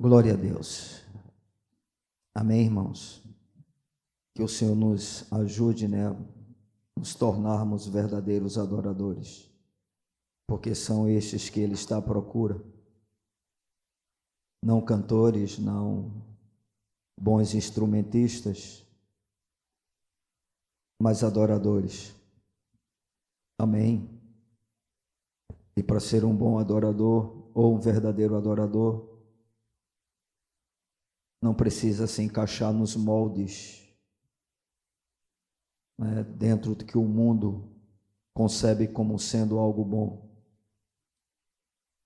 Glória a Deus. Amém, irmãos? Que o Senhor nos ajude, né? Nos tornarmos verdadeiros adoradores, porque são estes que Ele está à procura. Não cantores, não bons instrumentistas, mas adoradores. Amém. E para ser um bom adorador ou um verdadeiro adorador, não precisa se encaixar nos moldes né, dentro do que o mundo concebe como sendo algo bom.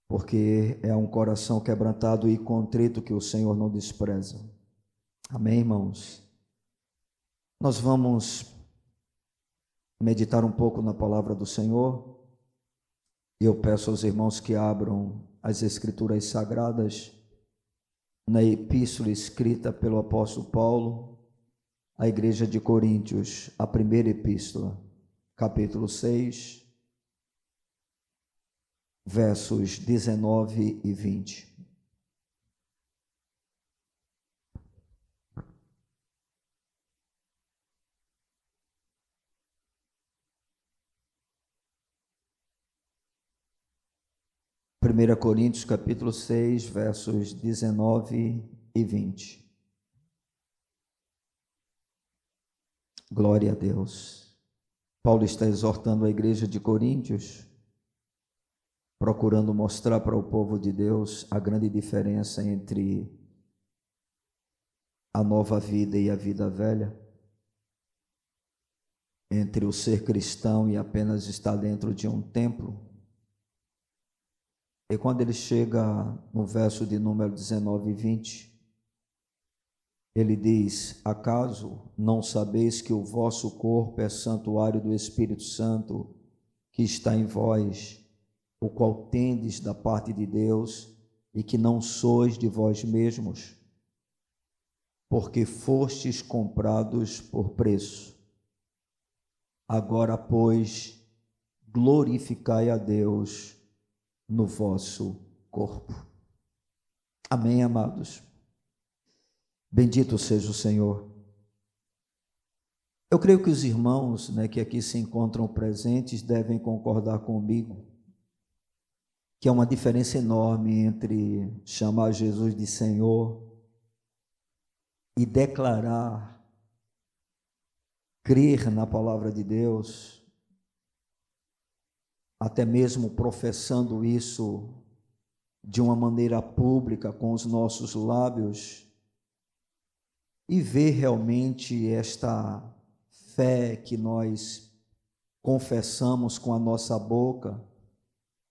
Porque é um coração quebrantado e contrito que o Senhor não despreza. Amém, irmãos? Nós vamos meditar um pouco na palavra do Senhor. E eu peço aos irmãos que abram as Escrituras Sagradas na epístola escrita pelo apóstolo Paulo à igreja de Coríntios, a primeira epístola, capítulo 6, versos 19 e 20. 1 Coríntios capítulo 6, versos 19 e 20. Glória a Deus. Paulo está exortando a igreja de Coríntios, procurando mostrar para o povo de Deus a grande diferença entre a nova vida e a vida velha, entre o ser cristão e apenas estar dentro de um templo e quando ele chega no verso de número 19 e 20, ele diz: Acaso não sabeis que o vosso corpo é santuário do Espírito Santo que está em vós, o qual tendes da parte de Deus e que não sois de vós mesmos? Porque fostes comprados por preço. Agora, pois, glorificai a Deus no vosso corpo. Amém, amados. Bendito seja o Senhor. Eu creio que os irmãos né, que aqui se encontram presentes devem concordar comigo que há uma diferença enorme entre chamar Jesus de Senhor e declarar, crer na palavra de Deus até mesmo professando isso de uma maneira pública com os nossos lábios e ver realmente esta fé que nós confessamos com a nossa boca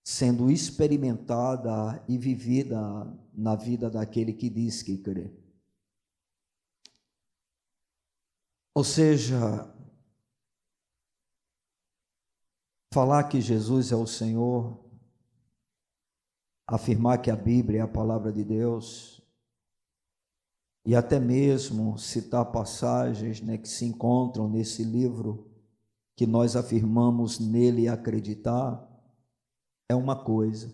sendo experimentada e vivida na vida daquele que diz que crê. Ou seja, Falar que Jesus é o Senhor, afirmar que a Bíblia é a palavra de Deus, e até mesmo citar passagens né, que se encontram nesse livro, que nós afirmamos nele acreditar, é uma coisa.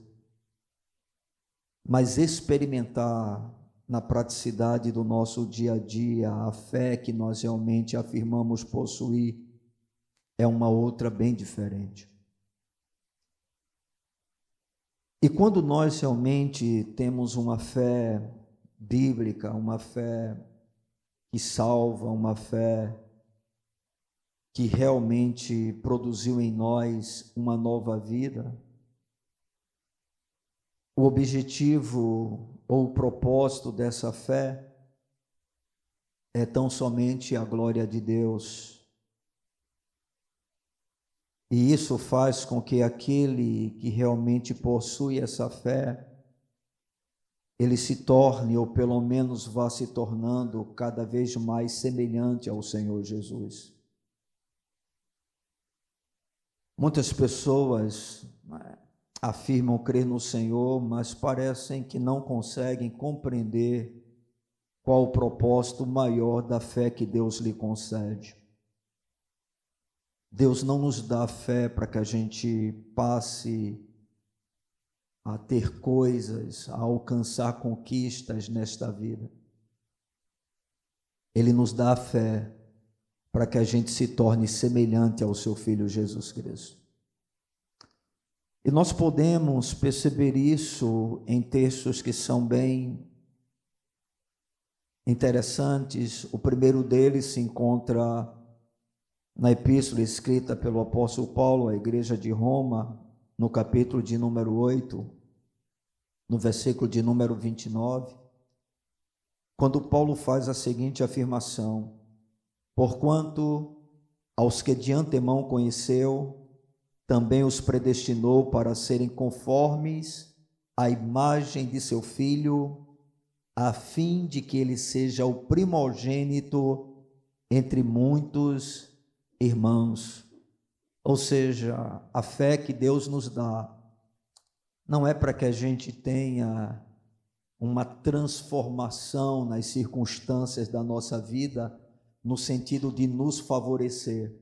Mas experimentar na praticidade do nosso dia a dia a fé que nós realmente afirmamos possuir é uma outra bem diferente. E quando nós realmente temos uma fé bíblica, uma fé que salva, uma fé que realmente produziu em nós uma nova vida, o objetivo ou o propósito dessa fé é tão somente a glória de Deus e isso faz com que aquele que realmente possui essa fé, ele se torne, ou pelo menos vá se tornando, cada vez mais semelhante ao Senhor Jesus. Muitas pessoas né, afirmam crer no Senhor, mas parecem que não conseguem compreender qual o propósito maior da fé que Deus lhe concede. Deus não nos dá fé para que a gente passe a ter coisas, a alcançar conquistas nesta vida. Ele nos dá a fé para que a gente se torne semelhante ao seu Filho Jesus Cristo. E nós podemos perceber isso em textos que são bem interessantes. O primeiro deles se encontra na epístola escrita pelo apóstolo Paulo à igreja de Roma, no capítulo de número 8, no versículo de número 29, quando Paulo faz a seguinte afirmação: Porquanto aos que de antemão conheceu, também os predestinou para serem conformes à imagem de seu filho, a fim de que ele seja o primogênito entre muitos irmãos. Ou seja, a fé que Deus nos dá não é para que a gente tenha uma transformação nas circunstâncias da nossa vida no sentido de nos favorecer.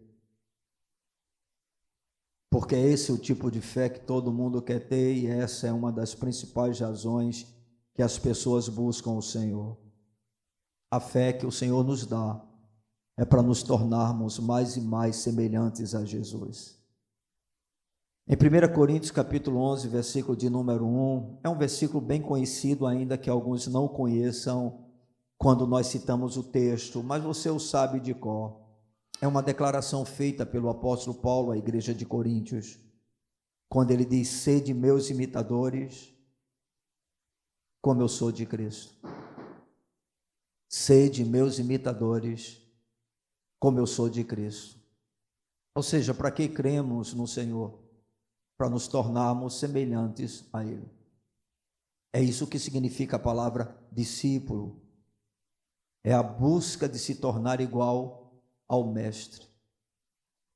Porque esse é o tipo de fé que todo mundo quer ter e essa é uma das principais razões que as pessoas buscam o Senhor. A fé que o Senhor nos dá é para nos tornarmos mais e mais semelhantes a Jesus. Em 1 Coríntios capítulo 11, versículo de número 1, é um versículo bem conhecido ainda que alguns não conheçam quando nós citamos o texto, mas você o sabe de cor. É uma declaração feita pelo apóstolo Paulo à igreja de Coríntios, quando ele diz: "Sede meus imitadores, como eu sou de Cristo". Sede meus imitadores, como eu sou de Cristo. Ou seja, para que cremos no Senhor? Para nos tornarmos semelhantes a Ele. É isso que significa a palavra discípulo. É a busca de se tornar igual ao Mestre.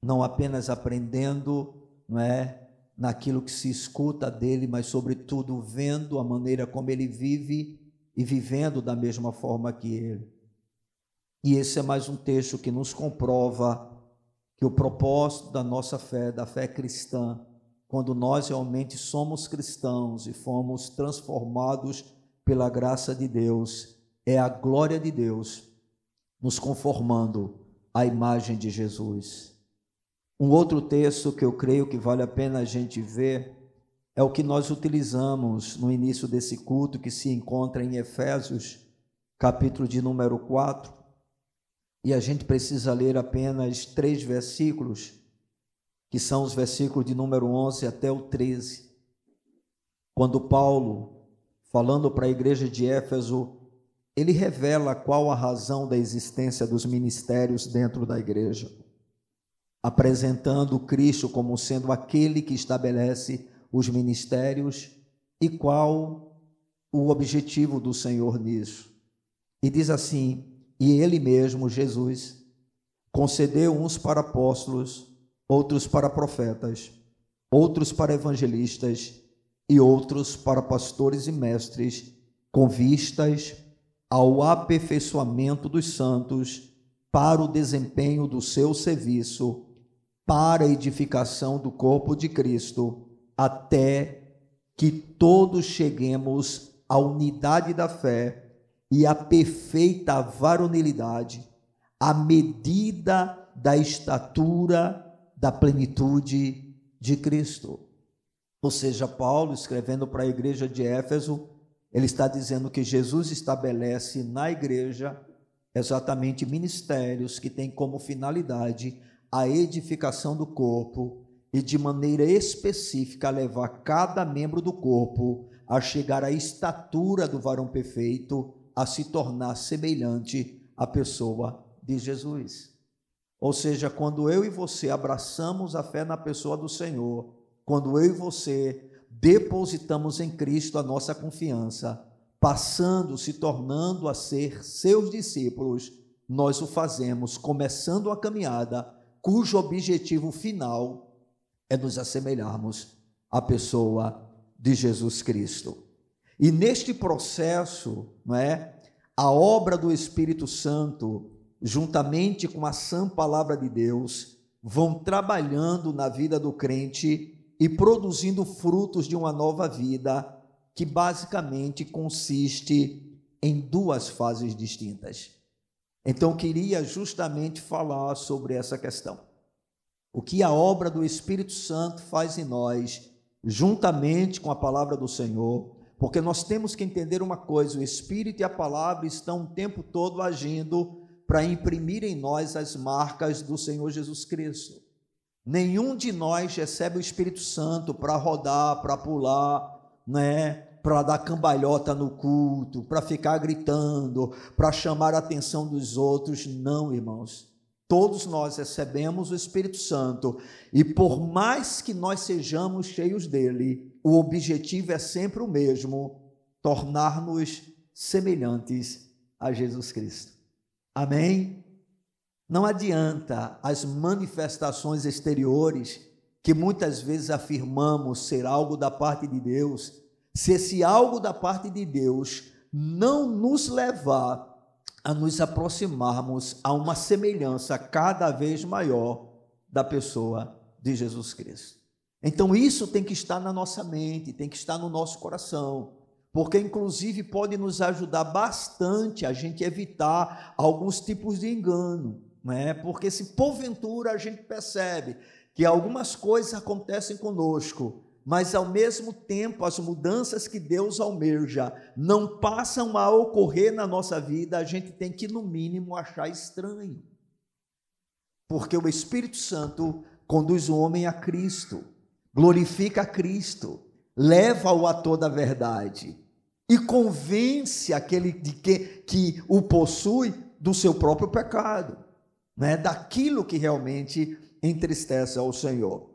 Não apenas aprendendo, não é? Naquilo que se escuta dele, mas, sobretudo, vendo a maneira como ele vive e vivendo da mesma forma que ele. E esse é mais um texto que nos comprova que o propósito da nossa fé, da fé cristã, quando nós realmente somos cristãos e fomos transformados pela graça de Deus, é a glória de Deus nos conformando à imagem de Jesus. Um outro texto que eu creio que vale a pena a gente ver é o que nós utilizamos no início desse culto, que se encontra em Efésios, capítulo de número 4, e a gente precisa ler apenas três versículos, que são os versículos de número 11 até o 13. Quando Paulo, falando para a igreja de Éfeso, ele revela qual a razão da existência dos ministérios dentro da igreja, apresentando Cristo como sendo aquele que estabelece os ministérios e qual o objetivo do Senhor nisso. E diz assim: e ele mesmo, Jesus, concedeu uns para apóstolos, outros para profetas, outros para evangelistas e outros para pastores e mestres, com vistas ao aperfeiçoamento dos santos, para o desempenho do seu serviço, para a edificação do corpo de Cristo, até que todos cheguemos à unidade da fé e a perfeita varonilidade, a medida da estatura da plenitude de Cristo. Ou seja, Paulo, escrevendo para a igreja de Éfeso, ele está dizendo que Jesus estabelece na igreja exatamente ministérios que têm como finalidade a edificação do corpo e de maneira específica levar cada membro do corpo a chegar à estatura do varão perfeito, a se tornar semelhante à pessoa de Jesus. Ou seja, quando eu e você abraçamos a fé na pessoa do Senhor, quando eu e você depositamos em Cristo a nossa confiança, passando, se tornando a ser seus discípulos, nós o fazemos começando a caminhada cujo objetivo final é nos assemelharmos à pessoa de Jesus Cristo. E neste processo, não é? A obra do Espírito Santo, juntamente com a sã palavra de Deus, vão trabalhando na vida do crente e produzindo frutos de uma nova vida, que basicamente consiste em duas fases distintas. Então, queria justamente falar sobre essa questão. O que a obra do Espírito Santo faz em nós, juntamente com a palavra do Senhor, porque nós temos que entender uma coisa: o Espírito e a palavra estão o tempo todo agindo para imprimir em nós as marcas do Senhor Jesus Cristo. Nenhum de nós recebe o Espírito Santo para rodar, para pular, né? para dar cambalhota no culto, para ficar gritando, para chamar a atenção dos outros. Não, irmãos. Todos nós recebemos o Espírito Santo e por mais que nós sejamos cheios dele, o objetivo é sempre o mesmo: tornar-nos semelhantes a Jesus Cristo. Amém? Não adianta as manifestações exteriores que muitas vezes afirmamos ser algo da parte de Deus, se esse algo da parte de Deus não nos levar a nos aproximarmos a uma semelhança cada vez maior da pessoa de Jesus Cristo. Então isso tem que estar na nossa mente, tem que estar no nosso coração, porque inclusive pode nos ajudar bastante a gente evitar alguns tipos de engano, né? Porque se porventura a gente percebe que algumas coisas acontecem conosco, mas ao mesmo tempo as mudanças que Deus almeja não passam a ocorrer na nossa vida, a gente tem que, no mínimo, achar estranho. Porque o Espírito Santo conduz o homem a Cristo, glorifica a Cristo, leva-o a toda a verdade e convence aquele de que, que o possui do seu próprio pecado, né? daquilo que realmente entristece ao Senhor.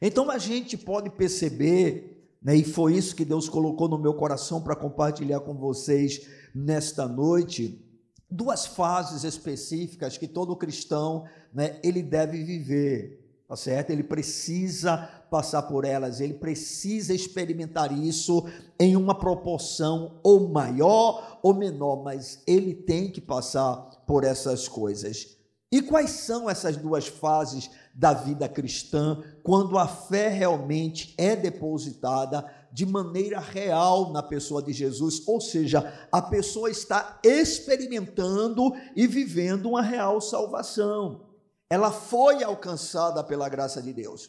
Então a gente pode perceber, né, e foi isso que Deus colocou no meu coração para compartilhar com vocês nesta noite, duas fases específicas que todo cristão né, ele deve viver, tá certo? Ele precisa passar por elas, ele precisa experimentar isso em uma proporção ou maior ou menor, mas ele tem que passar por essas coisas. E quais são essas duas fases da vida cristã quando a fé realmente é depositada de maneira real na pessoa de Jesus? Ou seja, a pessoa está experimentando e vivendo uma real salvação. Ela foi alcançada pela graça de Deus.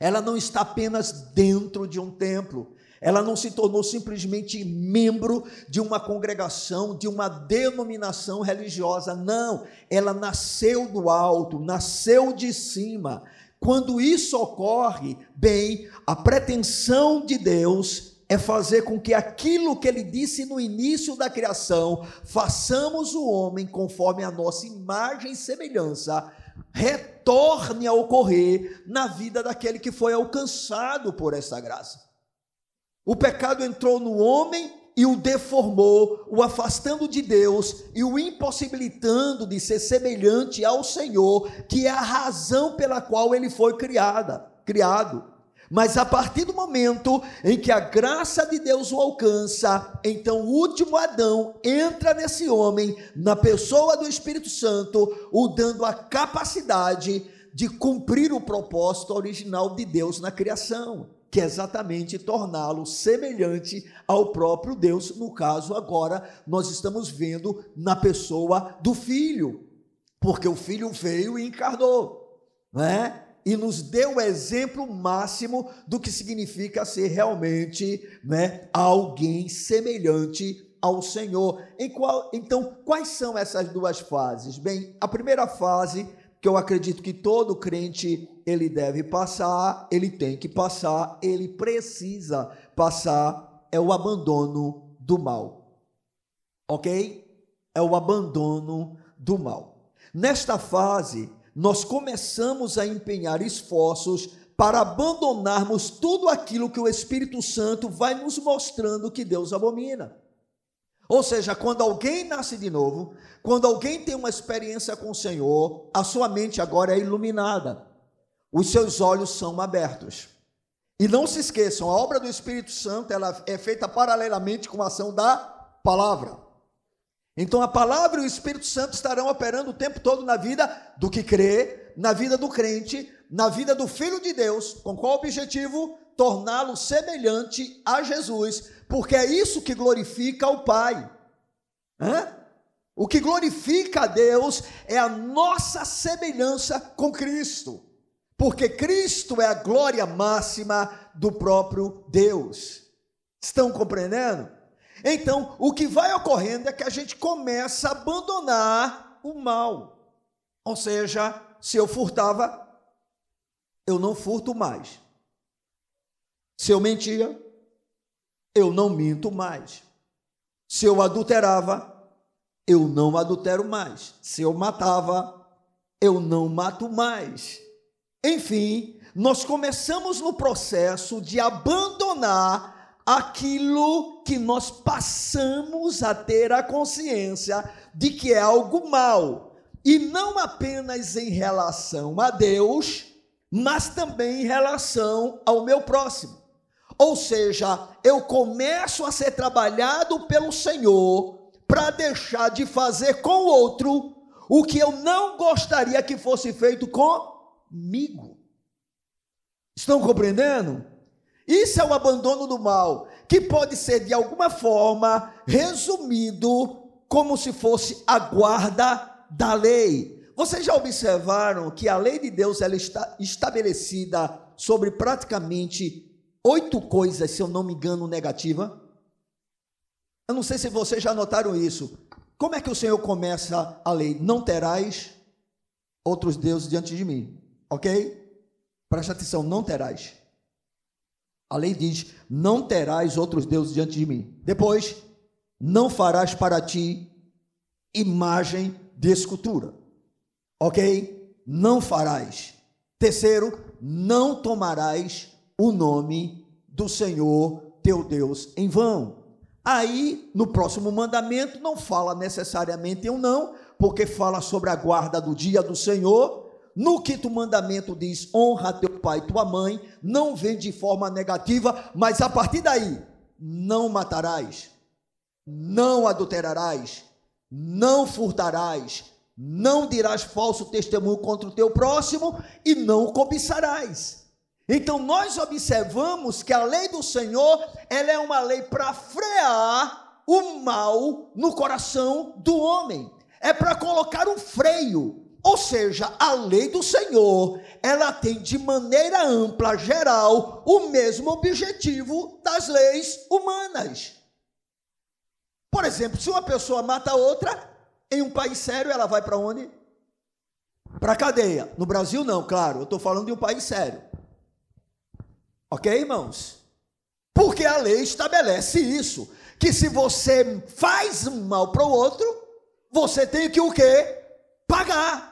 Ela não está apenas dentro de um templo, ela não se tornou simplesmente membro de uma congregação, de uma denominação religiosa. Não, ela nasceu do alto, nasceu de cima. Quando isso ocorre, bem, a pretensão de Deus é fazer com que aquilo que ele disse no início da criação, façamos o homem conforme a nossa imagem e semelhança, retorne a ocorrer na vida daquele que foi alcançado por essa graça. O pecado entrou no homem e o deformou, o afastando de Deus e o impossibilitando de ser semelhante ao Senhor, que é a razão pela qual ele foi criada, criado. Mas a partir do momento em que a graça de Deus o alcança, então o último Adão entra nesse homem, na pessoa do Espírito Santo, o dando a capacidade de cumprir o propósito original de Deus na criação que é exatamente torná-lo semelhante ao próprio Deus. No caso, agora, nós estamos vendo na pessoa do Filho, porque o Filho veio e encarnou, né? E nos deu o exemplo máximo do que significa ser realmente né, alguém semelhante ao Senhor. Qual, então, quais são essas duas fases? Bem, a primeira fase que eu acredito que todo crente ele deve passar, ele tem que passar, ele precisa passar, é o abandono do mal. Ok? É o abandono do mal. Nesta fase, nós começamos a empenhar esforços para abandonarmos tudo aquilo que o Espírito Santo vai nos mostrando que Deus abomina. Ou seja, quando alguém nasce de novo, quando alguém tem uma experiência com o Senhor, a sua mente agora é iluminada, os seus olhos são abertos. E não se esqueçam, a obra do Espírito Santo ela é feita paralelamente com a ação da palavra. Então a palavra e o Espírito Santo estarão operando o tempo todo na vida do que crê, na vida do crente, na vida do Filho de Deus, com qual objetivo? Torná-lo semelhante a Jesus, porque é isso que glorifica o Pai. Hã? O que glorifica a Deus é a nossa semelhança com Cristo, porque Cristo é a glória máxima do próprio Deus. Estão compreendendo? Então, o que vai ocorrendo é que a gente começa a abandonar o mal. Ou seja, se eu furtava, eu não furto mais. Se eu mentia, eu não minto mais. Se eu adulterava, eu não adultero mais. Se eu matava, eu não mato mais. Enfim, nós começamos no processo de abandonar aquilo que nós passamos a ter a consciência de que é algo mal, e não apenas em relação a Deus, mas também em relação ao meu próximo. Ou seja, eu começo a ser trabalhado pelo Senhor para deixar de fazer com o outro o que eu não gostaria que fosse feito comigo. Estão compreendendo? Isso é o abandono do mal, que pode ser de alguma forma resumido como se fosse a guarda da lei. Vocês já observaram que a lei de Deus ela está estabelecida sobre praticamente oito coisas, se eu não me engano, negativa? Eu não sei se vocês já notaram isso. Como é que o Senhor começa a lei? Não terás outros deuses diante de mim. Ok? Presta atenção, não terás. A lei diz: não terás outros deuses diante de mim. Depois, não farás para ti imagem de escultura. Ok? Não farás. Terceiro, não tomarás o nome do Senhor teu Deus em vão. Aí, no próximo mandamento, não fala necessariamente um não, porque fala sobre a guarda do dia do Senhor. No quinto mandamento diz: honra teu pai e tua mãe, não vem de forma negativa, mas a partir daí, não matarás, não adulterarás, não furtarás, não dirás falso testemunho contra o teu próximo e não cobiçarás. Então nós observamos que a lei do Senhor, ela é uma lei para frear o mal no coração do homem. É para colocar um freio. Ou seja, a lei do Senhor, ela tem de maneira ampla, geral, o mesmo objetivo das leis humanas. Por exemplo, se uma pessoa mata outra, em um país sério, ela vai para onde? Para cadeia. No Brasil, não, claro, eu estou falando de um país sério. Ok, irmãos? Porque a lei estabelece isso, que se você faz mal para o outro, você tem que o quê? Pagar.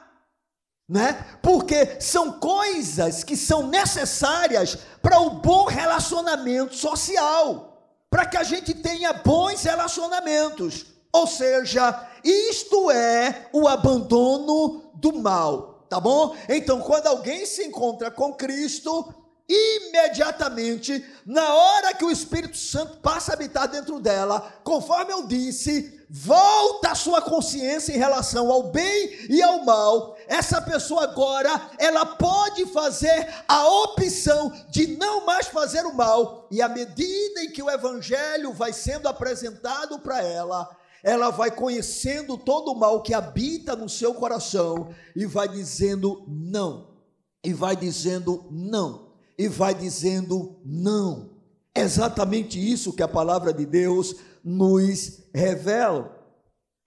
Né? Porque são coisas que são necessárias para o bom relacionamento social, para que a gente tenha bons relacionamentos. Ou seja, isto é o abandono do mal, tá bom? Então, quando alguém se encontra com Cristo, imediatamente, na hora que o Espírito Santo passa a habitar dentro dela, conforme eu disse, volta a sua consciência em relação ao bem e ao mal. Essa pessoa agora, ela pode fazer a opção de não mais fazer o mal, e à medida em que o evangelho vai sendo apresentado para ela, ela vai conhecendo todo o mal que habita no seu coração e vai dizendo não. E vai dizendo não e vai dizendo não. É exatamente isso que a palavra de Deus nos revela.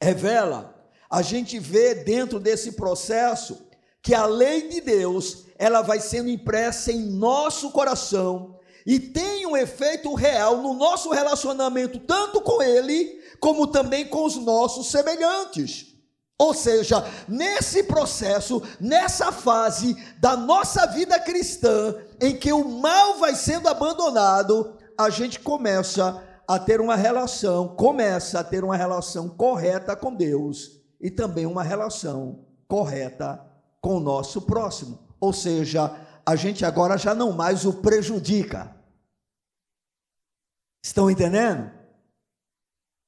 Revela. A gente vê dentro desse processo que a lei de Deus, ela vai sendo impressa em nosso coração e tem um efeito real no nosso relacionamento tanto com ele como também com os nossos semelhantes. Ou seja, nesse processo, nessa fase da nossa vida cristã, em que o mal vai sendo abandonado, a gente começa a ter uma relação, começa a ter uma relação correta com Deus e também uma relação correta com o nosso próximo. Ou seja, a gente agora já não mais o prejudica. Estão entendendo?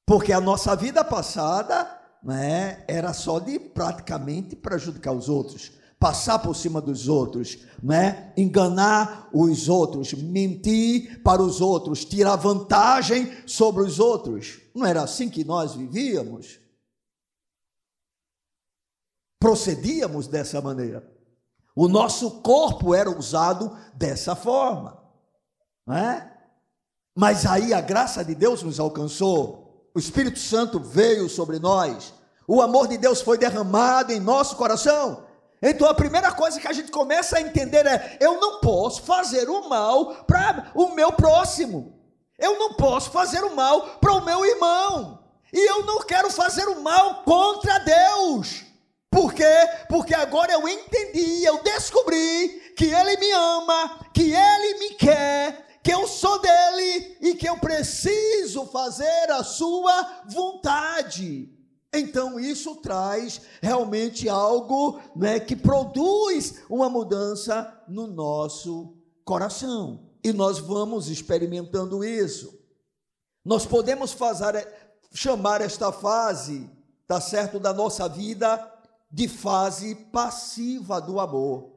Porque a nossa vida passada né, era só de praticamente prejudicar os outros. passar por cima dos outros, né? enganar os outros, mentir para os outros, tirar vantagem sobre os outros. Não era assim que nós vivíamos? Procedíamos dessa maneira. O nosso corpo era usado dessa forma, não é? Mas aí a graça de Deus nos alcançou, o Espírito Santo veio sobre nós, o amor de Deus foi derramado em nosso coração. Então a primeira coisa que a gente começa a entender é: eu não posso fazer o mal para o meu próximo, eu não posso fazer o mal para o meu irmão, e eu não quero fazer o mal contra Deus. Por quê? Porque agora eu entendi, eu descobri que Ele me ama, que Ele me quer, que eu sou dele e que eu preciso fazer a Sua vontade. Então isso traz realmente algo né, que produz uma mudança no nosso coração. E nós vamos experimentando isso. Nós podemos fazer, chamar esta fase, tá certo, da nossa vida de fase passiva do amor.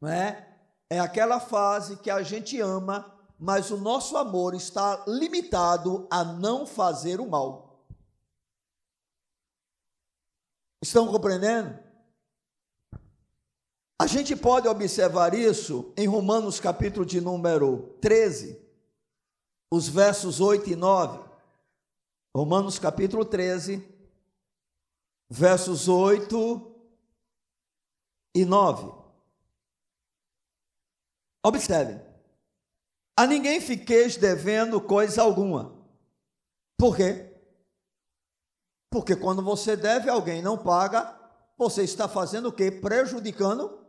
Não é? É aquela fase que a gente ama, mas o nosso amor está limitado a não fazer o mal. Estão compreendendo? A gente pode observar isso em Romanos capítulo de número 13, os versos 8 e 9. Romanos capítulo 13, versos 8 e 9. Observe. A ninguém fiqueis devendo coisa alguma. Por quê? Porque quando você deve alguém não paga, você está fazendo o quê? Prejudicando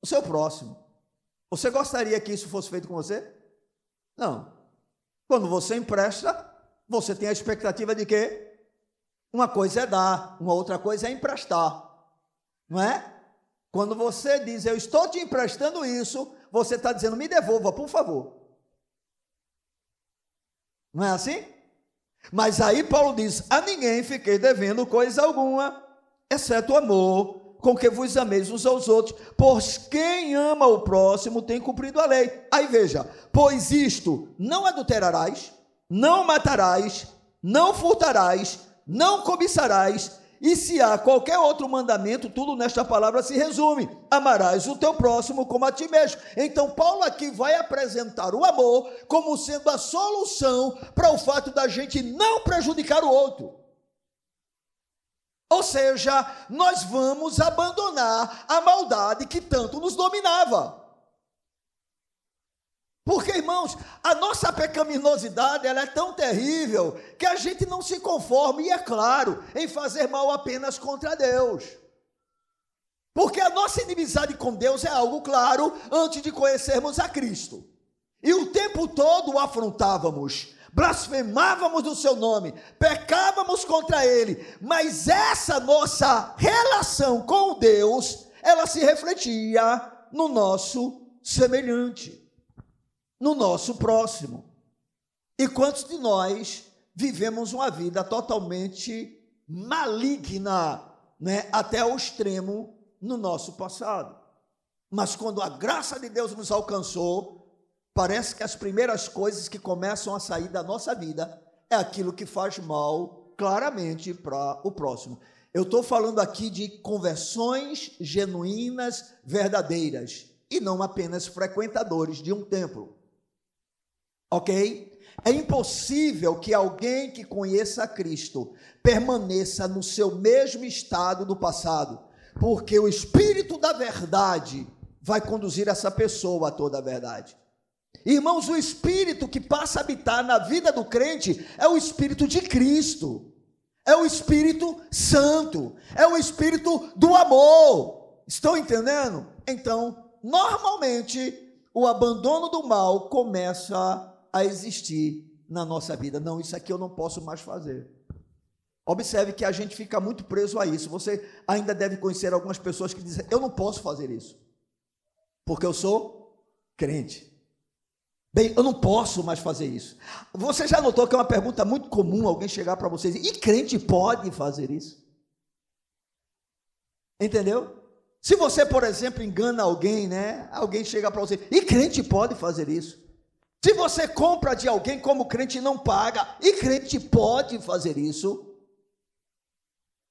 o seu próximo. Você gostaria que isso fosse feito com você? Não. Quando você empresta, você tem a expectativa de que uma coisa é dar, uma outra coisa é emprestar. Não é? Quando você diz, eu estou te emprestando isso, você está dizendo, me devolva, por favor. Não é assim? Mas aí Paulo diz: A ninguém fiquei devendo coisa alguma, exceto o amor, com que vos ameis uns aos outros, pois quem ama o próximo tem cumprido a lei. Aí veja: Pois isto não adulterarás, não matarás, não furtarás, não cobiçarás, e se há qualquer outro mandamento, tudo nesta palavra se resume: amarás o teu próximo como a ti mesmo. Então, Paulo aqui vai apresentar o amor como sendo a solução para o fato da gente não prejudicar o outro. Ou seja, nós vamos abandonar a maldade que tanto nos dominava. Porque, irmãos, a nossa pecaminosidade ela é tão terrível que a gente não se conforma, e é claro, em fazer mal apenas contra Deus. Porque a nossa inimizade com Deus é algo claro antes de conhecermos a Cristo. E o tempo todo o afrontávamos, blasfemávamos o seu nome, pecávamos contra ele, mas essa nossa relação com Deus, ela se refletia no nosso semelhante no nosso próximo. E quantos de nós vivemos uma vida totalmente maligna, né, até o extremo no nosso passado? Mas quando a graça de Deus nos alcançou, parece que as primeiras coisas que começam a sair da nossa vida é aquilo que faz mal claramente para o próximo. Eu estou falando aqui de conversões genuínas, verdadeiras, e não apenas frequentadores de um templo ok? É impossível que alguém que conheça Cristo permaneça no seu mesmo estado do passado, porque o Espírito da Verdade vai conduzir essa pessoa a toda a verdade. Irmãos, o Espírito que passa a habitar na vida do crente é o Espírito de Cristo, é o Espírito Santo, é o Espírito do amor. Estão entendendo? Então, normalmente, o abandono do mal começa a existir na nossa vida. Não, isso aqui eu não posso mais fazer. Observe que a gente fica muito preso a isso. Você ainda deve conhecer algumas pessoas que dizem: Eu não posso fazer isso, porque eu sou crente. Bem, eu não posso mais fazer isso. Você já notou que é uma pergunta muito comum alguém chegar para vocês e crente pode fazer isso? Entendeu? Se você, por exemplo, engana alguém, né? Alguém chega para você, e crente pode fazer isso. Se você compra de alguém como crente não paga, e crente pode fazer isso.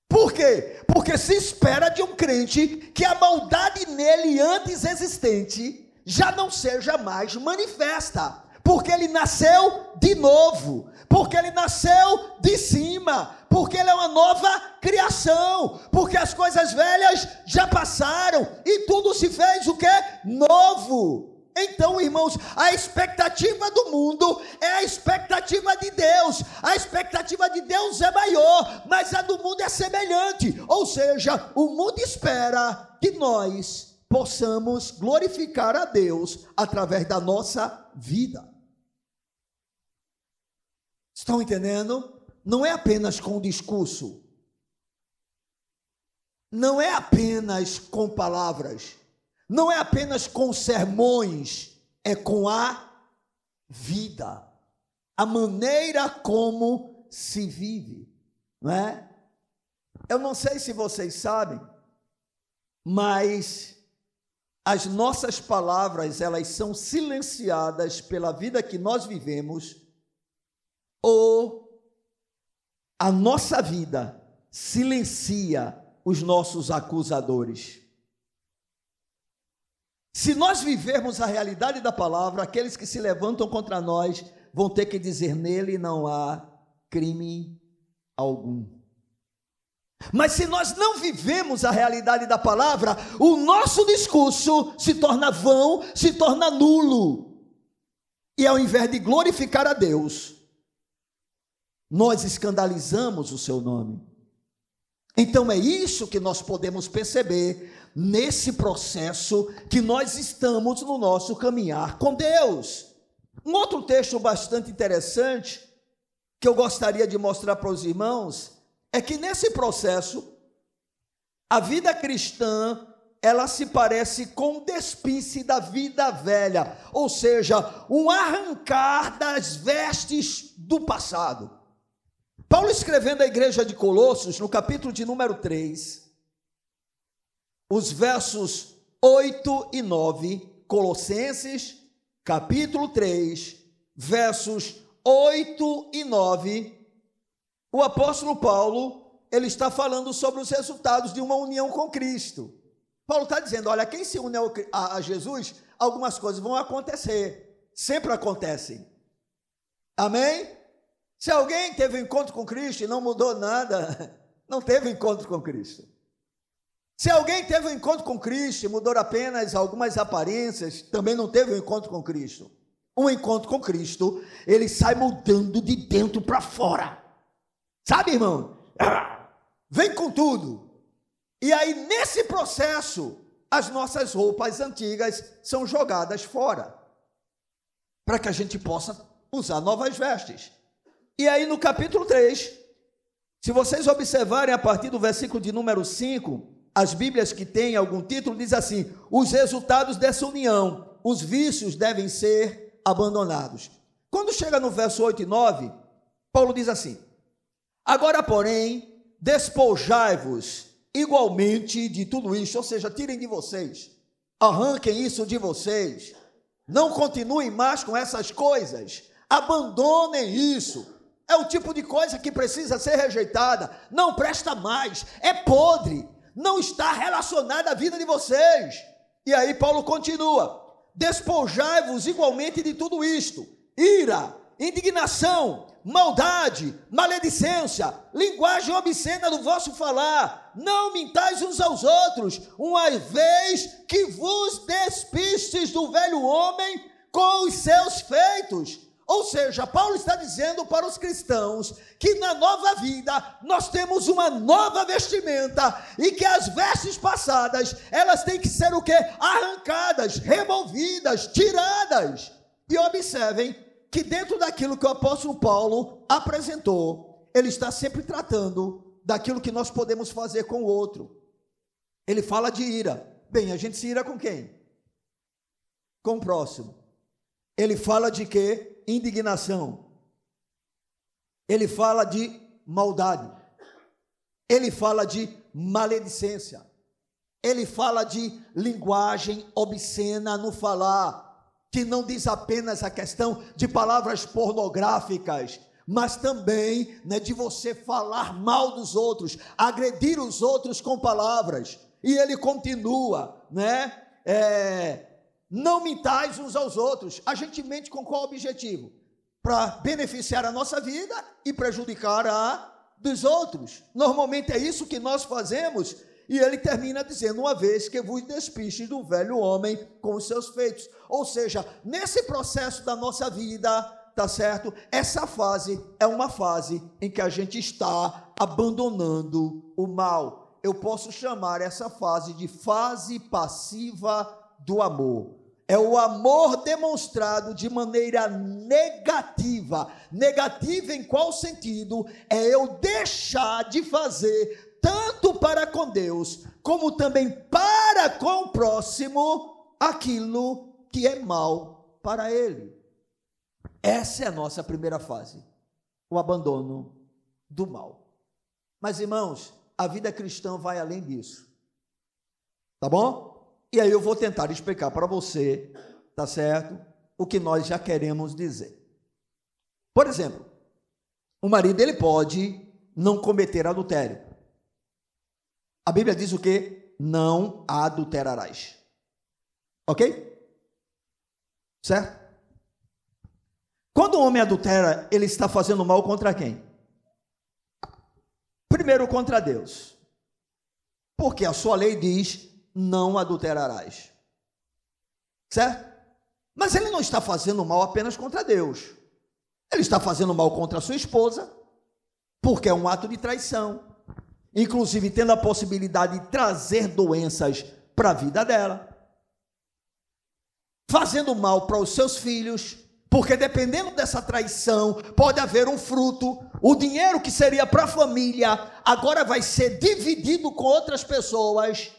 Por quê? Porque se espera de um crente que a maldade nele antes existente já não seja mais manifesta, porque ele nasceu de novo, porque ele nasceu de cima, porque ele é uma nova criação, porque as coisas velhas já passaram e tudo se fez o que? Novo. Então, irmãos, a expectativa do mundo é a expectativa de Deus. A expectativa de Deus é maior, mas a do mundo é semelhante. Ou seja, o mundo espera que nós possamos glorificar a Deus através da nossa vida. Estão entendendo? Não é apenas com o discurso. Não é apenas com palavras não é apenas com sermões, é com a vida, a maneira como se vive, não é? Eu não sei se vocês sabem, mas as nossas palavras, elas são silenciadas pela vida que nós vivemos, ou a nossa vida silencia os nossos acusadores. Se nós vivermos a realidade da palavra, aqueles que se levantam contra nós vão ter que dizer: nele não há crime algum. Mas se nós não vivemos a realidade da palavra, o nosso discurso se torna vão, se torna nulo. E ao invés de glorificar a Deus, nós escandalizamos o seu nome. Então é isso que nós podemos perceber nesse processo que nós estamos no nosso caminhar com Deus. Um outro texto bastante interessante que eu gostaria de mostrar para os irmãos é que nesse processo a vida cristã ela se parece com o despince da vida velha, ou seja, um arrancar das vestes do passado. Paulo escrevendo à igreja de Colossos, no capítulo de número 3, os versos 8 e 9, Colossenses, capítulo 3, versos 8 e 9, o apóstolo Paulo, ele está falando sobre os resultados de uma união com Cristo. Paulo está dizendo: olha, quem se une a, Jesus, algumas coisas vão acontecer, sempre acontecem. Amém? Se alguém teve um encontro com Cristo e não mudou nada, não teve encontro com Cristo. Se alguém teve um encontro com Cristo e mudou apenas algumas aparências, também não teve um encontro com Cristo. Um encontro com Cristo, ele sai mudando de dentro para fora. Sabe, irmão? Vem com tudo. E aí, nesse processo, as nossas roupas antigas são jogadas fora, para que a gente possa usar novas vestes. E aí, no capítulo 3, se vocês observarem a partir do versículo de número 5, as Bíblias que têm algum título diz assim: os resultados dessa união, os vícios devem ser abandonados. Quando chega no verso 8 e 9, Paulo diz assim: Agora, porém, despojai-vos igualmente de tudo isso, ou seja, tirem de vocês, arranquem isso de vocês, não continuem mais com essas coisas, abandonem isso. É o tipo de coisa que precisa ser rejeitada, não presta mais, é podre, não está relacionada à vida de vocês. E aí Paulo continua: despojai-vos igualmente de tudo isto: ira, indignação, maldade, maledicência, linguagem obscena do vosso falar. Não mintais uns aos outros, uma vez que vos despistes do velho homem com os seus feitos ou seja, Paulo está dizendo para os cristãos que na nova vida nós temos uma nova vestimenta e que as vestes passadas, elas têm que ser o que? Arrancadas, removidas, tiradas. E observem que dentro daquilo que o apóstolo Paulo apresentou, ele está sempre tratando daquilo que nós podemos fazer com o outro. Ele fala de ira. Bem, a gente se ira com quem? Com o próximo. Ele fala de quê? Indignação. Ele fala de maldade. Ele fala de maledicência. ele fala de linguagem obscena no falar, que não diz apenas a questão de palavras pornográficas, mas também né, de você falar mal dos outros, agredir os outros com palavras. E ele continua, né? É, não mintais uns aos outros. A gente mente com qual objetivo? Para beneficiar a nossa vida e prejudicar a dos outros. Normalmente é isso que nós fazemos. E ele termina dizendo: Uma vez que vos despistes do velho homem com os seus feitos. Ou seja, nesse processo da nossa vida, tá certo? Essa fase é uma fase em que a gente está abandonando o mal. Eu posso chamar essa fase de fase passiva do amor. É o amor demonstrado de maneira negativa. Negativa em qual sentido? É eu deixar de fazer tanto para com Deus, como também para com o próximo, aquilo que é mal para ele. Essa é a nossa primeira fase, o abandono do mal. Mas irmãos, a vida cristã vai além disso. Tá bom? E aí eu vou tentar explicar para você, tá certo? O que nós já queremos dizer. Por exemplo, o marido ele pode não cometer adultério. A Bíblia diz o que? Não adulterarás. Ok? Certo? Quando o homem adultera, ele está fazendo mal contra quem? Primeiro contra Deus. Porque a sua lei diz não adulterarás. Certo? Mas ele não está fazendo mal apenas contra Deus. Ele está fazendo mal contra a sua esposa, porque é um ato de traição. Inclusive tendo a possibilidade de trazer doenças para a vida dela. Fazendo mal para os seus filhos, porque dependendo dessa traição, pode haver um fruto. O dinheiro que seria para a família agora vai ser dividido com outras pessoas.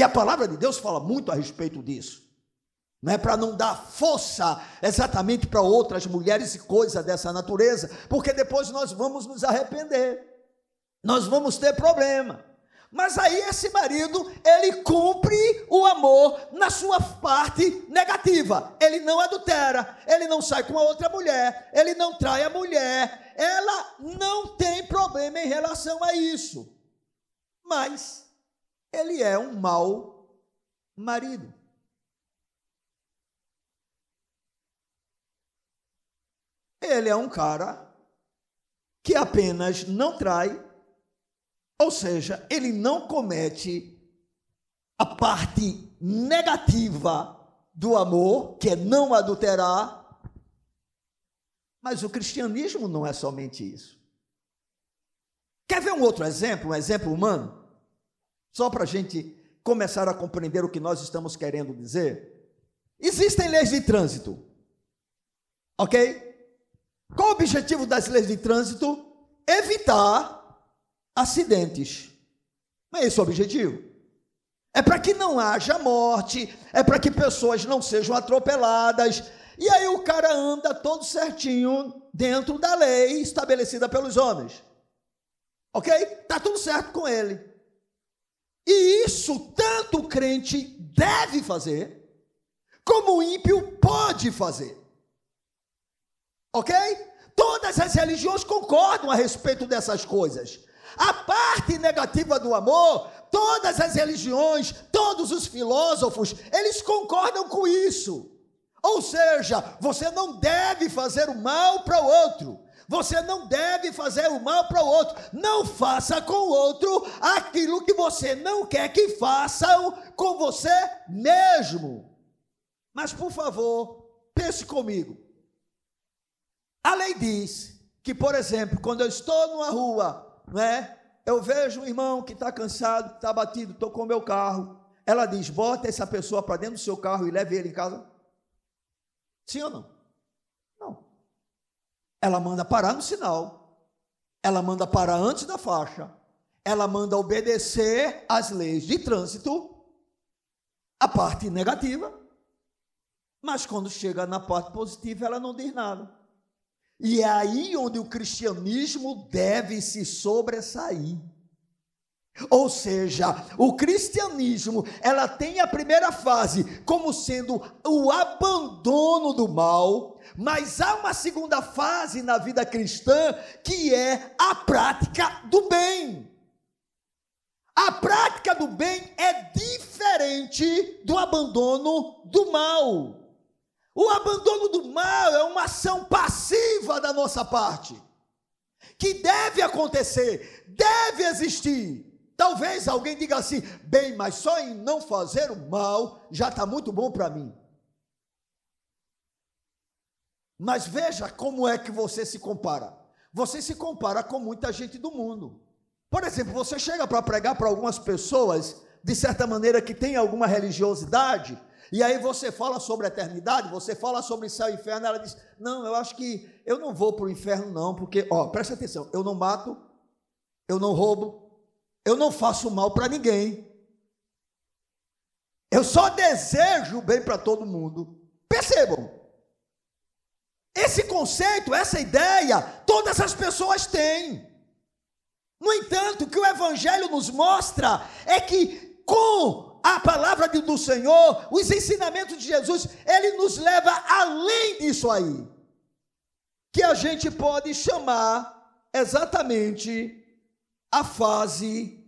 E a palavra de Deus fala muito a respeito disso. Não é para não dar força exatamente para outras mulheres e coisas dessa natureza, porque depois nós vamos nos arrepender. Nós vamos ter problema. Mas aí esse marido, ele cumpre o amor na sua parte negativa. Ele não adultera, ele não sai com a outra mulher, ele não trai a mulher. Ela não tem problema em relação a isso. Mas ele é um mau marido. Ele é um cara que apenas não trai, ou seja, ele não comete a parte negativa do amor, que é não adulterar. Mas o cristianismo não é somente isso. Quer ver um outro exemplo, um exemplo humano? Só para a gente começar a compreender o que nós estamos querendo dizer. Existem leis de trânsito, ok? Qual o objetivo das leis de trânsito? Evitar acidentes. Não é esse o objetivo? É para que não haja morte, é para que pessoas não sejam atropeladas. E aí o cara anda todo certinho dentro da lei estabelecida pelos homens. Ok? Tá tudo certo com ele. E isso tanto o crente deve fazer, como o ímpio pode fazer. Ok? Todas as religiões concordam a respeito dessas coisas. A parte negativa do amor, todas as religiões, todos os filósofos, eles concordam com isso. Ou seja, você não deve fazer o mal para o outro. Você não deve fazer o mal para o outro. Não faça com o outro aquilo que você não quer que façam com você mesmo. Mas, por favor, pense comigo. A lei diz que, por exemplo, quando eu estou numa rua, né, eu vejo um irmão que está cansado, está batido, estou com o meu carro. Ela diz: bota essa pessoa para dentro do seu carro e leve ele em casa. Sim ou não? Ela manda parar no sinal, ela manda parar antes da faixa, ela manda obedecer às leis de trânsito, a parte negativa, mas quando chega na parte positiva, ela não diz nada. E é aí onde o cristianismo deve se sobressair. Ou seja, o cristianismo, ela tem a primeira fase como sendo o abandono do mal, mas há uma segunda fase na vida cristã que é a prática do bem. A prática do bem é diferente do abandono do mal. O abandono do mal é uma ação passiva da nossa parte, que deve acontecer, deve existir. Talvez alguém diga assim: bem, mas só em não fazer o mal já está muito bom para mim. Mas veja como é que você se compara. Você se compara com muita gente do mundo. Por exemplo, você chega para pregar para algumas pessoas, de certa maneira, que tem alguma religiosidade, e aí você fala sobre a eternidade, você fala sobre céu e inferno, ela diz: Não, eu acho que eu não vou para o inferno, não, porque, ó, presta atenção, eu não mato, eu não roubo, eu não faço mal para ninguém. Eu só desejo bem para todo mundo. Percebam. Esse conceito, essa ideia, todas as pessoas têm. No entanto, o que o Evangelho nos mostra é que, com a palavra do Senhor, os ensinamentos de Jesus, ele nos leva além disso aí. Que a gente pode chamar exatamente a fase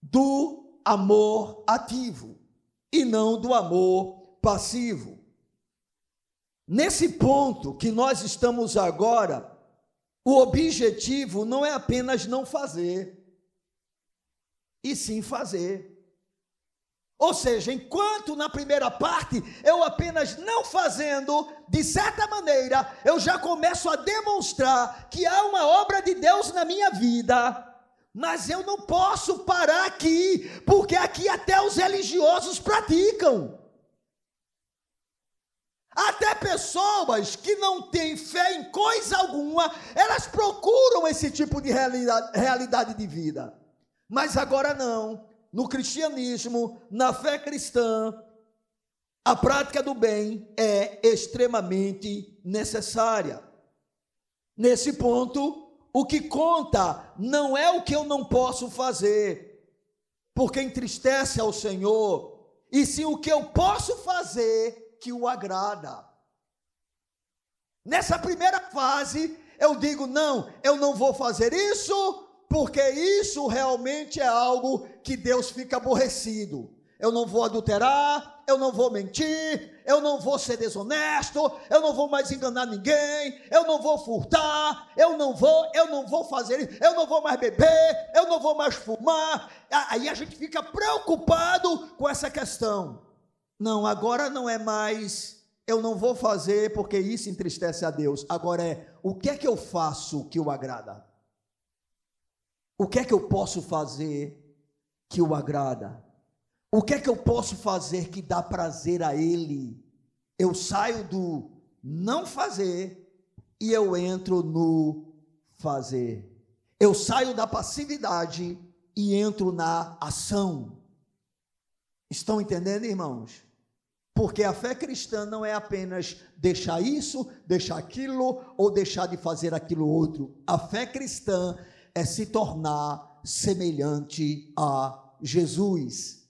do amor ativo e não do amor passivo. Nesse ponto que nós estamos agora, o objetivo não é apenas não fazer, e sim fazer. Ou seja, enquanto na primeira parte eu apenas não fazendo, de certa maneira, eu já começo a demonstrar que há uma obra de Deus na minha vida. Mas eu não posso parar aqui, porque aqui até os religiosos praticam. Até pessoas que não têm fé em coisa alguma, elas procuram esse tipo de realidade, realidade de vida. Mas agora não no cristianismo, na fé cristã, a prática do bem é extremamente necessária. Nesse ponto, o que conta não é o que eu não posso fazer, porque entristece ao Senhor, e sim o que eu posso fazer que o agrada. Nessa primeira fase, eu digo: não, eu não vou fazer isso, porque isso realmente é algo que Deus fica aborrecido. Eu não vou adulterar, eu não vou mentir, eu não vou ser desonesto, eu não vou mais enganar ninguém, eu não vou furtar, eu não vou, eu não vou fazer isso, eu não vou mais beber, eu não vou mais fumar. Aí a gente fica preocupado com essa questão. Não, agora não é mais eu não vou fazer porque isso entristece a Deus. Agora é o que é que eu faço que o agrada? O que é que eu posso fazer que o agrada? O que é que eu posso fazer que dá prazer a Ele? Eu saio do não fazer e eu entro no fazer. Eu saio da passividade e entro na ação. Estão entendendo, irmãos? Porque a fé cristã não é apenas deixar isso, deixar aquilo ou deixar de fazer aquilo outro. A fé cristã é se tornar semelhante a Jesus.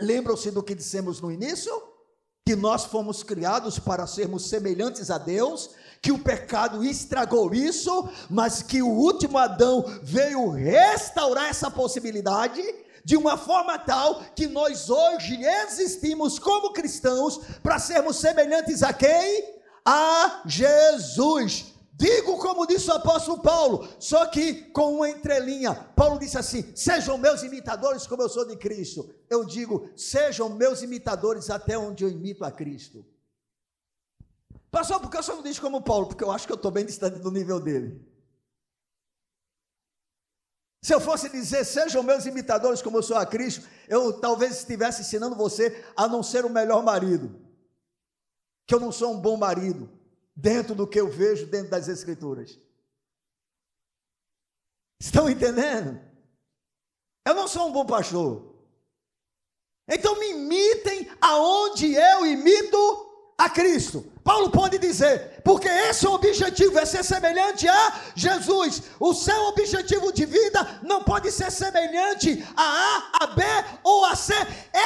Lembram-se do que dissemos no início? Que nós fomos criados para sermos semelhantes a Deus, que o pecado estragou isso, mas que o último Adão veio restaurar essa possibilidade de uma forma tal que nós hoje existimos como cristãos para sermos semelhantes a quem? A Jesus. Digo como disse o apóstolo Paulo, só que com uma entrelinha. Paulo disse assim: Sejam meus imitadores como eu sou de Cristo. Eu digo: Sejam meus imitadores até onde eu imito a Cristo. Pastor, por que eu só não disse como Paulo? Porque eu acho que eu estou bem distante do nível dele. Se eu fosse dizer, sejam meus imitadores como eu sou a Cristo, eu talvez estivesse ensinando você a não ser o melhor marido. Que eu não sou um bom marido dentro do que eu vejo dentro das Escrituras. Estão entendendo? Eu não sou um bom pastor. Então me imitem aonde eu imito a Cristo. Paulo pode dizer, porque esse é o objetivo, é ser semelhante a Jesus. O seu objetivo de vida não pode ser semelhante a A, a B ou a C,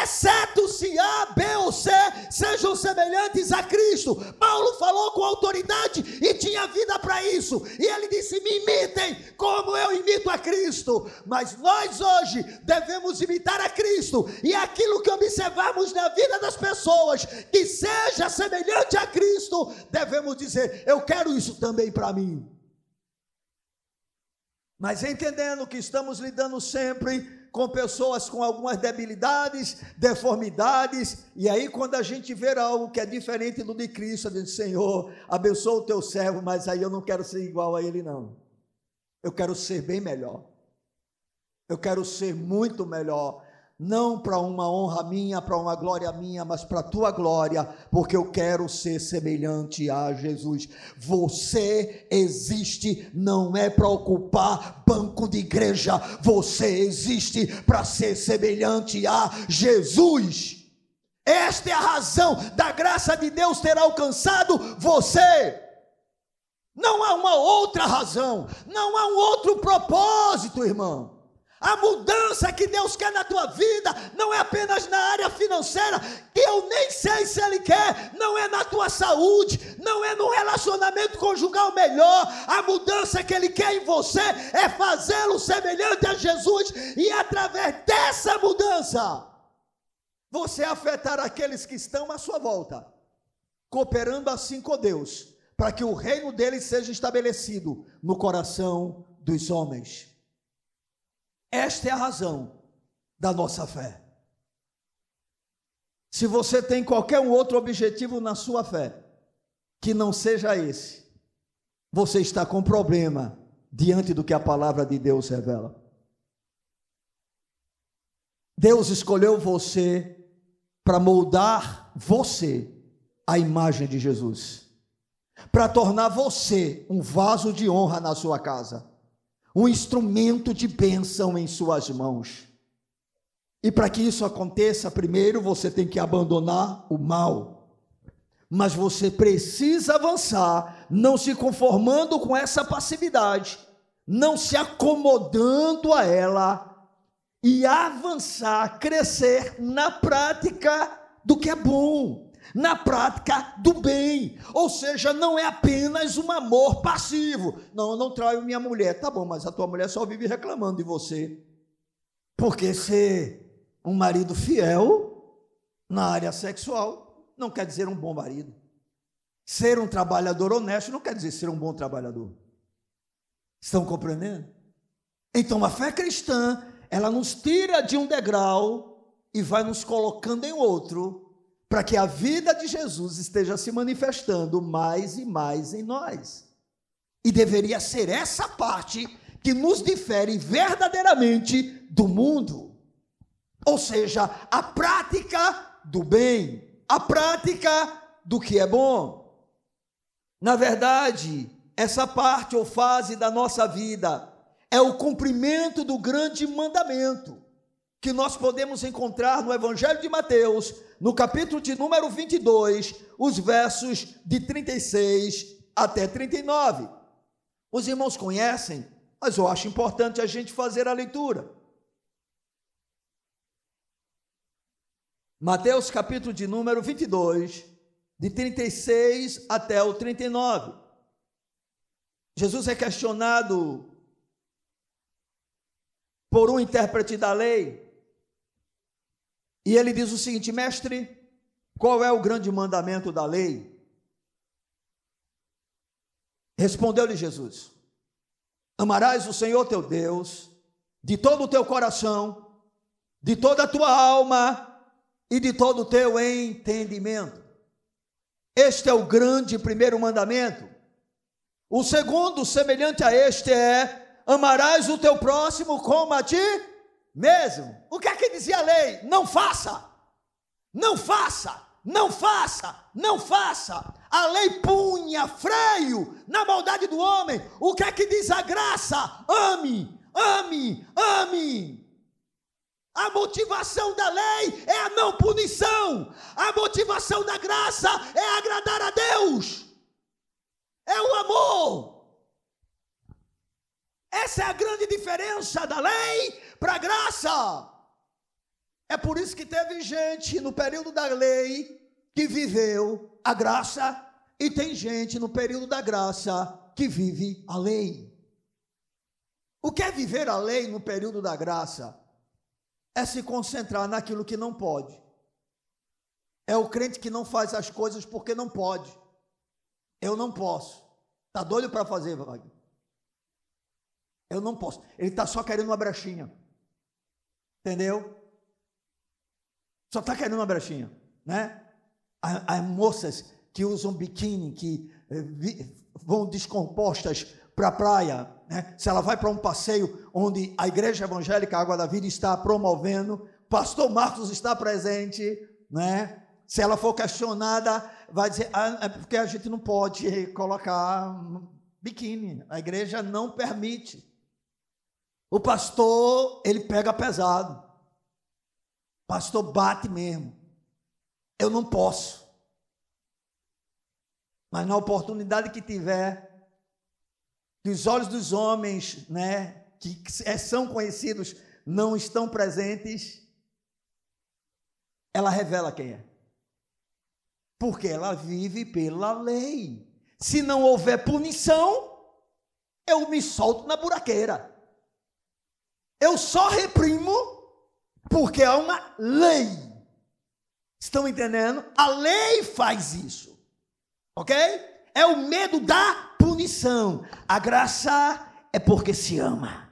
exceto se A, B ou C sejam semelhantes a Cristo. Paulo falou com autoridade e tinha vida para isso. E ele disse: Me imitem como eu imito a Cristo. Mas nós hoje devemos imitar a Cristo, e aquilo que observamos na vida das pessoas que seja semelhante a Cristo Cristo, devemos dizer: Eu quero isso também para mim. Mas entendendo que estamos lidando sempre com pessoas com algumas debilidades, deformidades, e aí quando a gente vê algo que é diferente do de Cristo, a gente diz, Senhor, abençoa o teu servo, mas aí eu não quero ser igual a ele não. Eu quero ser bem melhor. Eu quero ser muito melhor não para uma honra minha, para uma glória minha, mas para a tua glória, porque eu quero ser semelhante a Jesus. Você existe não é para ocupar banco de igreja, você existe para ser semelhante a Jesus. Esta é a razão da graça de Deus ter alcançado você. Não há uma outra razão, não há um outro propósito, irmão. A mudança que Deus quer na tua vida não é apenas na área financeira, que eu nem sei se Ele quer, não é na tua saúde, não é no relacionamento conjugal melhor. A mudança que Ele quer em você é fazê-lo semelhante a Jesus, e através dessa mudança, você afetar aqueles que estão à sua volta, cooperando assim com Deus, para que o reino dele seja estabelecido no coração dos homens. Esta é a razão da nossa fé. Se você tem qualquer um outro objetivo na sua fé, que não seja esse, você está com problema diante do que a palavra de Deus revela. Deus escolheu você para moldar você à imagem de Jesus, para tornar você um vaso de honra na sua casa um instrumento de bênção em suas mãos. E para que isso aconteça, primeiro você tem que abandonar o mal. Mas você precisa avançar, não se conformando com essa passividade, não se acomodando a ela, e avançar, crescer na prática do que é bom na prática do bem. Ou seja, não é apenas um amor passivo. Não, eu não traio minha mulher. Tá bom, mas a tua mulher só vive reclamando de você. Porque ser um marido fiel na área sexual não quer dizer um bom marido. Ser um trabalhador honesto não quer dizer ser um bom trabalhador. Estão compreendendo? Então a fé cristã, ela nos tira de um degrau e vai nos colocando em outro para que a vida de Jesus esteja se manifestando mais e mais em nós. E deveria ser essa parte que nos difere verdadeiramente do mundo. Ou seja, a prática do bem, a prática do que é bom. Na verdade, essa parte ou fase da nossa vida é o cumprimento do grande mandamento que nós podemos encontrar no Evangelho de Mateus, no capítulo de número 22, os versos de 36 até 39. Os irmãos conhecem, mas eu acho importante a gente fazer a leitura. Mateus capítulo de número 22, de 36 até o 39. Jesus é questionado por um intérprete da lei, e ele diz o seguinte: Mestre, qual é o grande mandamento da lei? Respondeu-lhe Jesus: Amarás o Senhor teu Deus de todo o teu coração, de toda a tua alma e de todo o teu entendimento. Este é o grande primeiro mandamento. O segundo, semelhante a este, é: amarás o teu próximo como a ti mesmo. O que é que dizia a lei? Não faça, não faça, não faça, não faça. A lei punha freio na maldade do homem. O que é que diz a graça? Ame, ame, ame. A motivação da lei é a não punição. A motivação da graça é agradar a Deus. É o amor. Essa é a grande diferença da lei para a graça. É por isso que teve gente no período da lei que viveu a graça e tem gente no período da graça que vive a lei. O que é viver a lei no período da graça? É se concentrar naquilo que não pode. É o crente que não faz as coisas porque não pode. Eu não posso. Está doido para fazer, Wagner? Eu não posso. Ele está só querendo uma brechinha. Entendeu? Só está querendo uma brechinha. Né? As moças que usam biquíni, que eh, vão descompostas para a praia, né? se ela vai para um passeio onde a Igreja Evangélica Água da Vida está promovendo, pastor Marcos está presente, né? se ela for questionada, vai dizer, ah, é porque a gente não pode colocar biquíni, a igreja não permite. O pastor, ele pega pesado. O pastor bate mesmo. Eu não posso. Mas na oportunidade que tiver, que os olhos dos homens, né, que são conhecidos, não estão presentes, ela revela quem é. Porque ela vive pela lei. Se não houver punição, eu me solto na buraqueira. Eu só reprimo porque há uma lei. Estão entendendo? A lei faz isso. Ok? É o medo da punição. A graça é porque se ama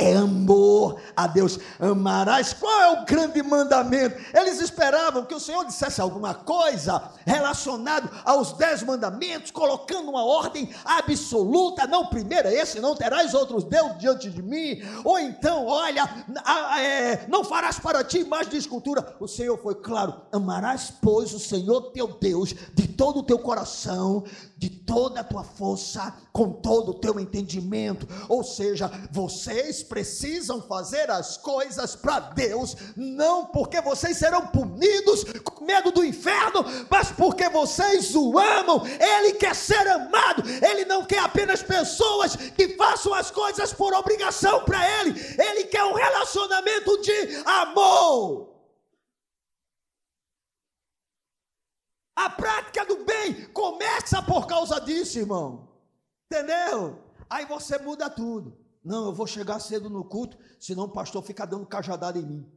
é amor a Deus. Amarás. Qual é o grande mandamento? Eles esperavam que o Senhor dissesse alguma coisa relacionado aos dez mandamentos, colocando uma ordem absoluta. Não, primeiro é esse, não terás outros deuses diante de mim. Ou então, olha, é, não farás para ti mais de escultura. O Senhor foi claro: amarás, pois, o Senhor teu Deus de todo o teu coração, de toda a tua força, com todo o teu entendimento. Ou seja, vocês precisam fazer as coisas para Deus, não porque vocês serão punidos com medo do inferno, mas porque vocês o amam. Ele quer ser amado, ele não quer apenas pessoas que façam as coisas por obrigação para ele, ele quer um relacionamento de amor. A prática do bem começa por causa disso, irmão. Entendeu? Aí você muda tudo. Não, eu vou chegar cedo no culto, senão o pastor fica dando cajadada em mim.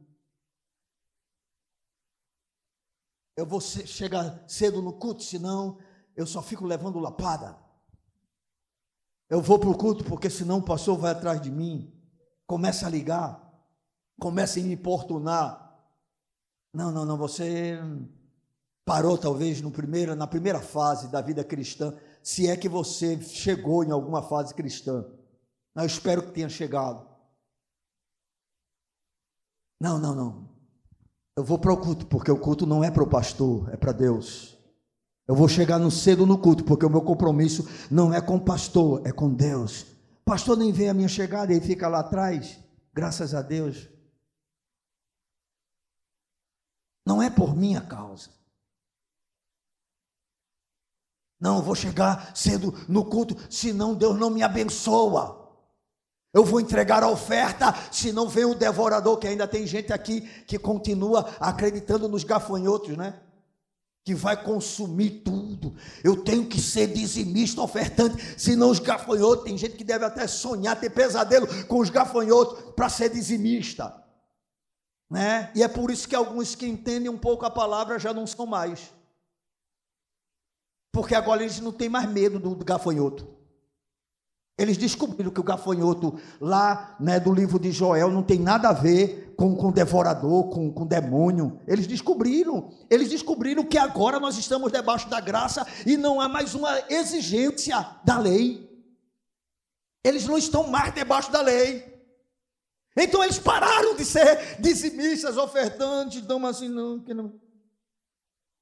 Eu vou chegar cedo no culto, senão eu só fico levando lapada. Eu vou para o culto, porque senão o pastor vai atrás de mim. Começa a ligar, começa a me importunar. Não, não, não, você parou talvez no primeiro, na primeira fase da vida cristã, se é que você chegou em alguma fase cristã. Eu espero que tenha chegado. Não, não, não. Eu vou para o culto, porque o culto não é para o pastor, é para Deus. Eu vou chegar no cedo no culto, porque o meu compromisso não é com o pastor, é com Deus. pastor nem vê a minha chegada e fica lá atrás, graças a Deus. Não é por minha causa. Não, vou chegar cedo no culto, senão Deus não me abençoa. Eu vou entregar a oferta, senão vem o devorador, que ainda tem gente aqui que continua acreditando nos gafanhotos, né? Que vai consumir tudo. Eu tenho que ser dizimista, ofertante, senão os gafanhotos, tem gente que deve até sonhar, ter pesadelo com os gafanhotos para ser dizimista. Né? E é por isso que alguns que entendem um pouco a palavra já não são mais. Porque agora eles não têm mais medo do, do gafanhoto. Eles descobriram que o gafanhoto lá né, do livro de Joel não tem nada a ver com, com devorador, com, com demônio. Eles descobriram. Eles descobriram que agora nós estamos debaixo da graça e não há mais uma exigência da lei. Eles não estão mais debaixo da lei. Então eles pararam de ser dizimistas, ofertantes, dão assim, não, que não.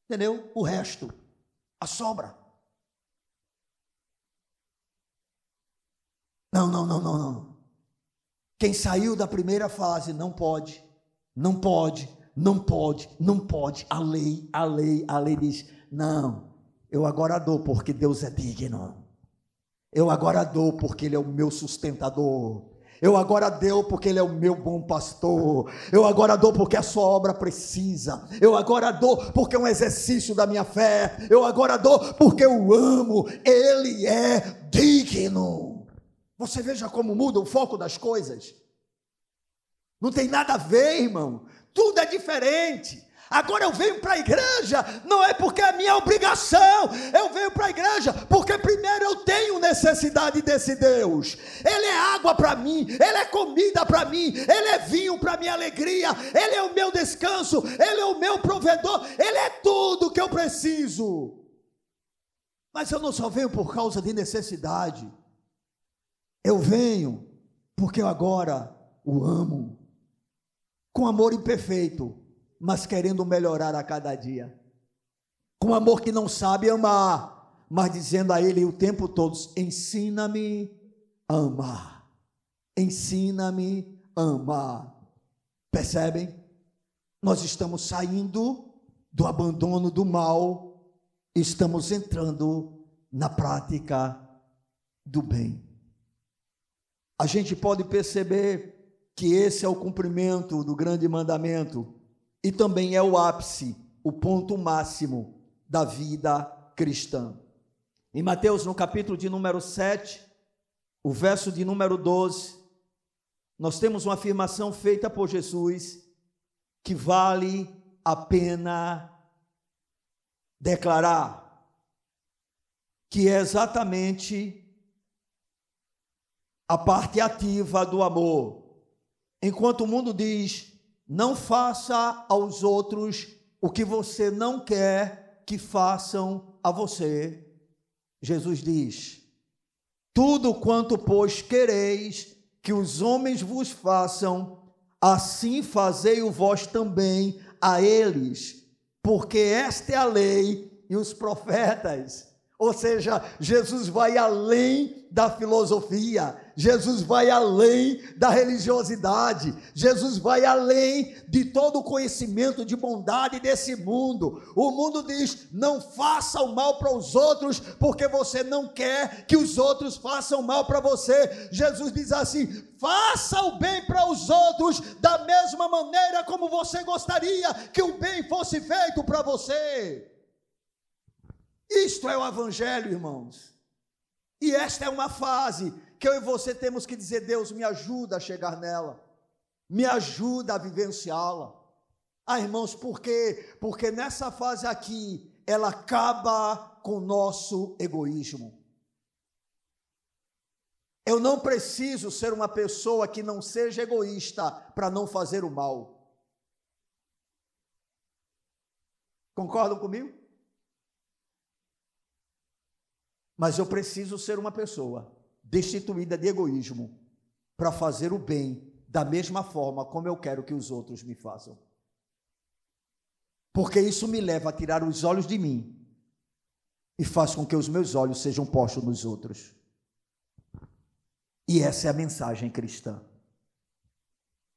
Entendeu? O resto a sobra. Não, não, não, não, não. Quem saiu da primeira fase não pode. Não pode, não pode, não pode. A lei, a lei, a lei diz: não, eu agora dou porque Deus é digno. Eu agora dou porque Ele é o meu sustentador. Eu agora dou porque Ele é o meu bom pastor. Eu agora dou porque a sua obra precisa. Eu agora dou porque é um exercício da minha fé. Eu agora dou porque eu amo. Ele é digno. Você veja como muda o foco das coisas. Não tem nada a ver, irmão. Tudo é diferente. Agora eu venho para a igreja, não é porque é minha obrigação, eu venho para a igreja porque primeiro eu tenho necessidade desse Deus. Ele é água para mim, ele é comida para mim, ele é vinho para minha alegria, ele é o meu descanso, ele é o meu provedor, ele é tudo que eu preciso. Mas eu não só venho por causa de necessidade, eu venho porque eu agora o amo com amor imperfeito mas querendo melhorar a cada dia. Com amor que não sabe amar, mas dizendo a Ele o tempo todo: ensina-me a amar. Ensina-me a amar. Percebem? Nós estamos saindo do abandono do mal, estamos entrando na prática do bem. A gente pode perceber que esse é o cumprimento do grande mandamento e também é o ápice, o ponto máximo da vida cristã. Em Mateus, no capítulo de número 7, o verso de número 12, nós temos uma afirmação feita por Jesus que vale a pena declarar, que é exatamente a parte ativa do amor. Enquanto o mundo diz não faça aos outros o que você não quer que façam a você. Jesus diz: Tudo quanto, pois, quereis que os homens vos façam, assim fazei-o vós também a eles, porque esta é a lei e os profetas. Ou seja, Jesus vai além da filosofia, Jesus vai além da religiosidade, Jesus vai além de todo o conhecimento de bondade desse mundo. O mundo diz: não faça o mal para os outros, porque você não quer que os outros façam mal para você. Jesus diz assim: faça o bem para os outros da mesma maneira como você gostaria que o bem fosse feito para você. Isto é o Evangelho, irmãos. E esta é uma fase que eu e você temos que dizer: Deus, me ajuda a chegar nela, me ajuda a vivenciá-la. Ah, irmãos, por quê? Porque nessa fase aqui, ela acaba com o nosso egoísmo. Eu não preciso ser uma pessoa que não seja egoísta para não fazer o mal. Concordam comigo? Mas eu preciso ser uma pessoa destituída de egoísmo para fazer o bem da mesma forma como eu quero que os outros me façam. Porque isso me leva a tirar os olhos de mim e faz com que os meus olhos sejam postos nos outros. E essa é a mensagem cristã.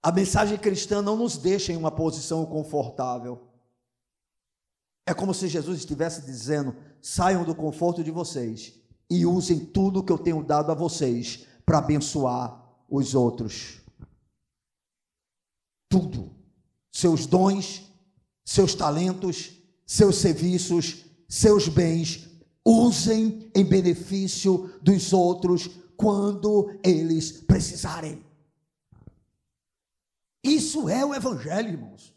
A mensagem cristã não nos deixa em uma posição confortável. É como se Jesus estivesse dizendo: saiam do conforto de vocês e usem tudo que eu tenho dado a vocês para abençoar os outros. Tudo. Seus dons, seus talentos, seus serviços, seus bens, usem em benefício dos outros quando eles precisarem. Isso é o Evangelho, irmãos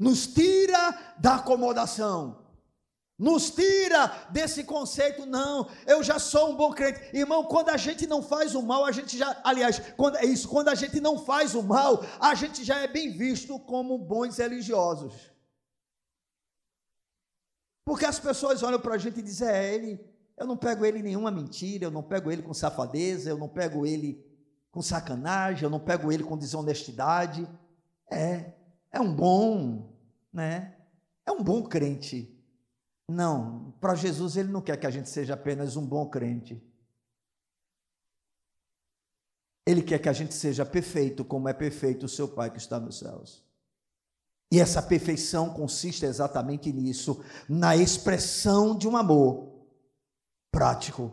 nos tira da acomodação, nos tira desse conceito, não, eu já sou um bom crente. Irmão, quando a gente não faz o mal, a gente já, aliás, quando é isso, quando a gente não faz o mal, a gente já é bem visto como bons religiosos. Porque as pessoas olham para a gente e dizem, é, ele, eu não pego ele em nenhuma mentira, eu não pego ele com safadeza, eu não pego ele com sacanagem, eu não pego ele com desonestidade. É, é um bom, né? É um bom crente. Não, para Jesus ele não quer que a gente seja apenas um bom crente. Ele quer que a gente seja perfeito, como é perfeito o seu Pai que está nos céus. E essa perfeição consiste exatamente nisso, na expressão de um amor prático,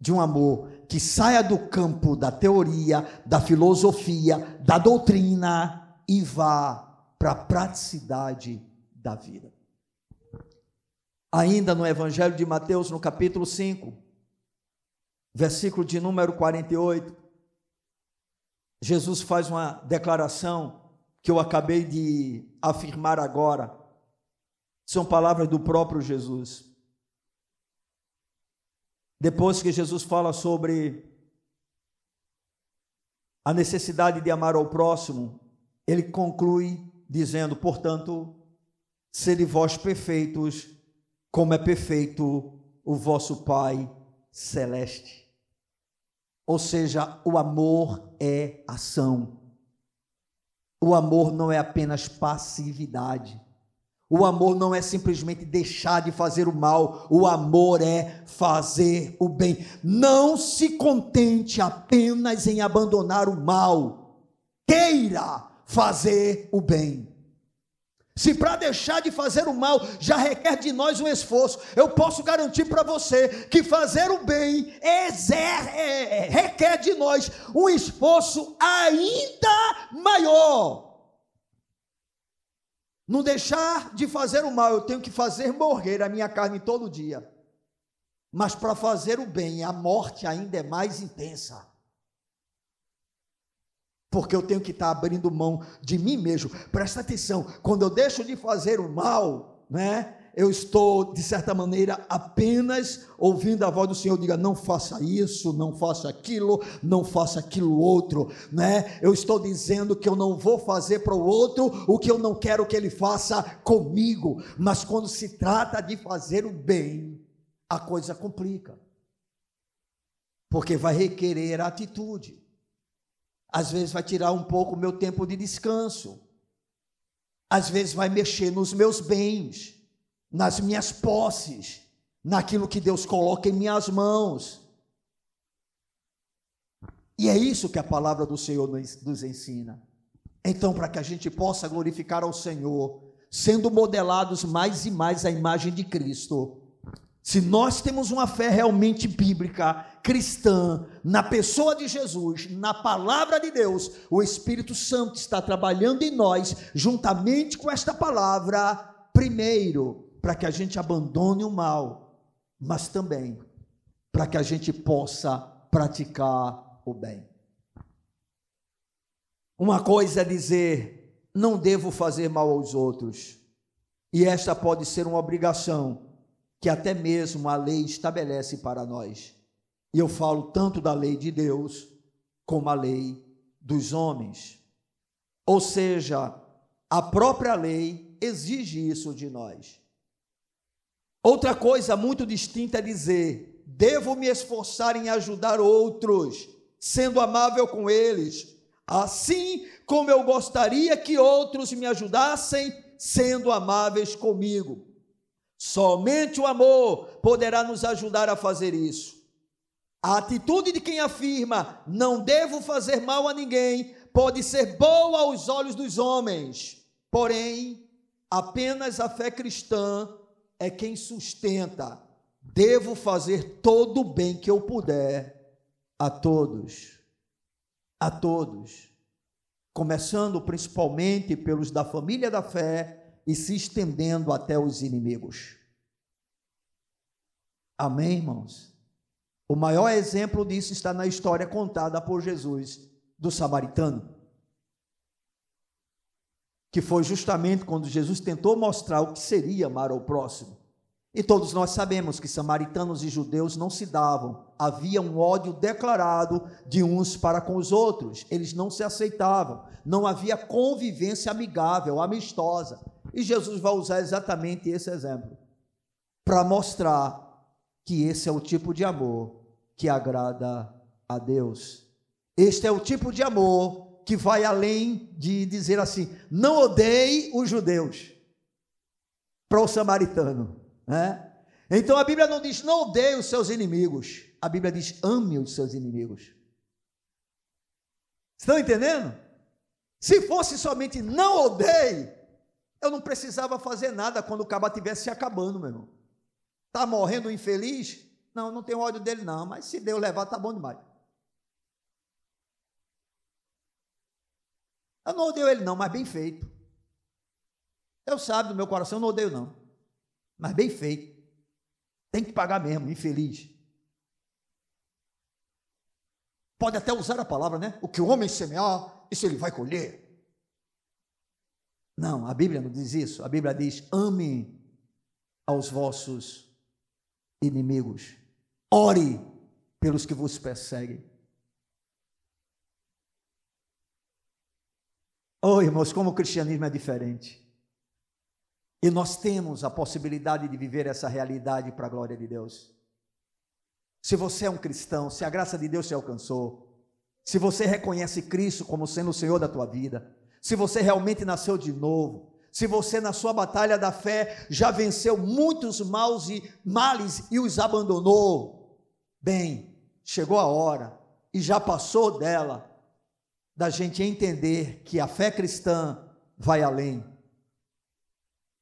de um amor que saia do campo da teoria, da filosofia, da doutrina e vá para a praticidade da vida. Ainda no Evangelho de Mateus, no capítulo 5, versículo de número 48, Jesus faz uma declaração que eu acabei de afirmar agora. São palavras do próprio Jesus. Depois que Jesus fala sobre a necessidade de amar ao próximo, ele conclui dizendo: portanto, sede vós perfeitos, como é perfeito o vosso Pai celeste. Ou seja, o amor é ação. O amor não é apenas passividade. O amor não é simplesmente deixar de fazer o mal, o amor é fazer o bem. Não se contente apenas em abandonar o mal, queira fazer o bem. Se para deixar de fazer o mal já requer de nós um esforço, eu posso garantir para você que fazer o bem exer, é, é, requer de nós um esforço ainda maior. Não deixar de fazer o mal, eu tenho que fazer morrer a minha carne todo dia. Mas para fazer o bem, a morte ainda é mais intensa porque eu tenho que estar abrindo mão de mim mesmo. Presta atenção, quando eu deixo de fazer o mal, né? Eu estou, de certa maneira, apenas ouvindo a voz do Senhor, diga, não faça isso, não faça aquilo, não faça aquilo outro, né? Eu estou dizendo que eu não vou fazer para o outro o que eu não quero que ele faça comigo, mas quando se trata de fazer o bem, a coisa complica, porque vai requerer atitude às vezes vai tirar um pouco o meu tempo de descanso, às vezes vai mexer nos meus bens, nas minhas posses, naquilo que Deus coloca em minhas mãos. E é isso que a palavra do Senhor nos ensina. Então, para que a gente possa glorificar ao Senhor, sendo modelados mais e mais à imagem de Cristo, se nós temos uma fé realmente bíblica, cristã, na pessoa de Jesus, na palavra de Deus, o Espírito Santo está trabalhando em nós, juntamente com esta palavra, primeiro, para que a gente abandone o mal, mas também para que a gente possa praticar o bem. Uma coisa é dizer, não devo fazer mal aos outros, e esta pode ser uma obrigação que até mesmo a lei estabelece para nós. E eu falo tanto da lei de Deus como a lei dos homens. Ou seja, a própria lei exige isso de nós. Outra coisa muito distinta é dizer: devo me esforçar em ajudar outros, sendo amável com eles, assim como eu gostaria que outros me ajudassem, sendo amáveis comigo. Somente o amor poderá nos ajudar a fazer isso. A atitude de quem afirma não devo fazer mal a ninguém pode ser boa aos olhos dos homens, porém, apenas a fé cristã é quem sustenta. Devo fazer todo o bem que eu puder a todos. A todos. Começando principalmente pelos da família da fé e se estendendo até os inimigos. Amém, irmãos? O maior exemplo disso está na história contada por Jesus do samaritano. Que foi justamente quando Jesus tentou mostrar o que seria amar ao próximo. E todos nós sabemos que samaritanos e judeus não se davam, havia um ódio declarado de uns para com os outros, eles não se aceitavam, não havia convivência amigável, amistosa. E Jesus vai usar exatamente esse exemplo para mostrar que esse é o tipo de amor que agrada a Deus. Este é o tipo de amor que vai além de dizer assim: não odeie os judeus para o samaritano. Né? Então a Bíblia não diz não odeie os seus inimigos, a Bíblia diz ame os seus inimigos. Estão entendendo? Se fosse somente não odeie, eu não precisava fazer nada quando o cabo estivesse se acabando, meu irmão. Está morrendo infeliz? Não, não tenho ódio dele, não, mas se Deus levar, tá bom demais. Eu não odeio ele, não, mas bem feito. Eu sabe do meu coração, eu não odeio, não. Mas bem feito. Tem que pagar mesmo, infeliz. Pode até usar a palavra, né? O que o homem semear, isso ele vai colher. Não, a Bíblia não diz isso. A Bíblia diz: ame aos vossos inimigos. Ore pelos que vos perseguem. Oh, irmãos, como o cristianismo é diferente. E nós temos a possibilidade de viver essa realidade para a glória de Deus. Se você é um cristão, se a graça de Deus te alcançou, se você reconhece Cristo como sendo o Senhor da tua vida, se você realmente nasceu de novo, se você na sua batalha da fé já venceu muitos maus e males e os abandonou, bem, chegou a hora e já passou dela da gente entender que a fé cristã vai além.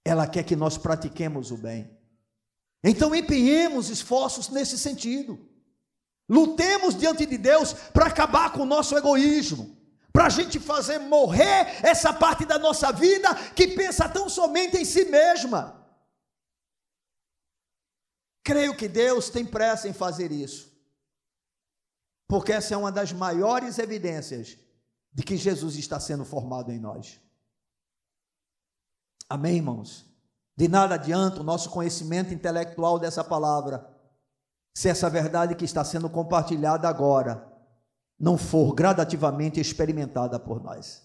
Ela quer que nós pratiquemos o bem. Então empenhemos esforços nesse sentido. Lutemos diante de Deus para acabar com o nosso egoísmo para a gente fazer morrer essa parte da nossa vida que pensa tão somente em si mesma. Creio que Deus tem pressa em fazer isso, porque essa é uma das maiores evidências de que Jesus está sendo formado em nós. Amém, irmãos? De nada adianta o nosso conhecimento intelectual dessa palavra, se essa verdade que está sendo compartilhada agora não for gradativamente experimentada por nós.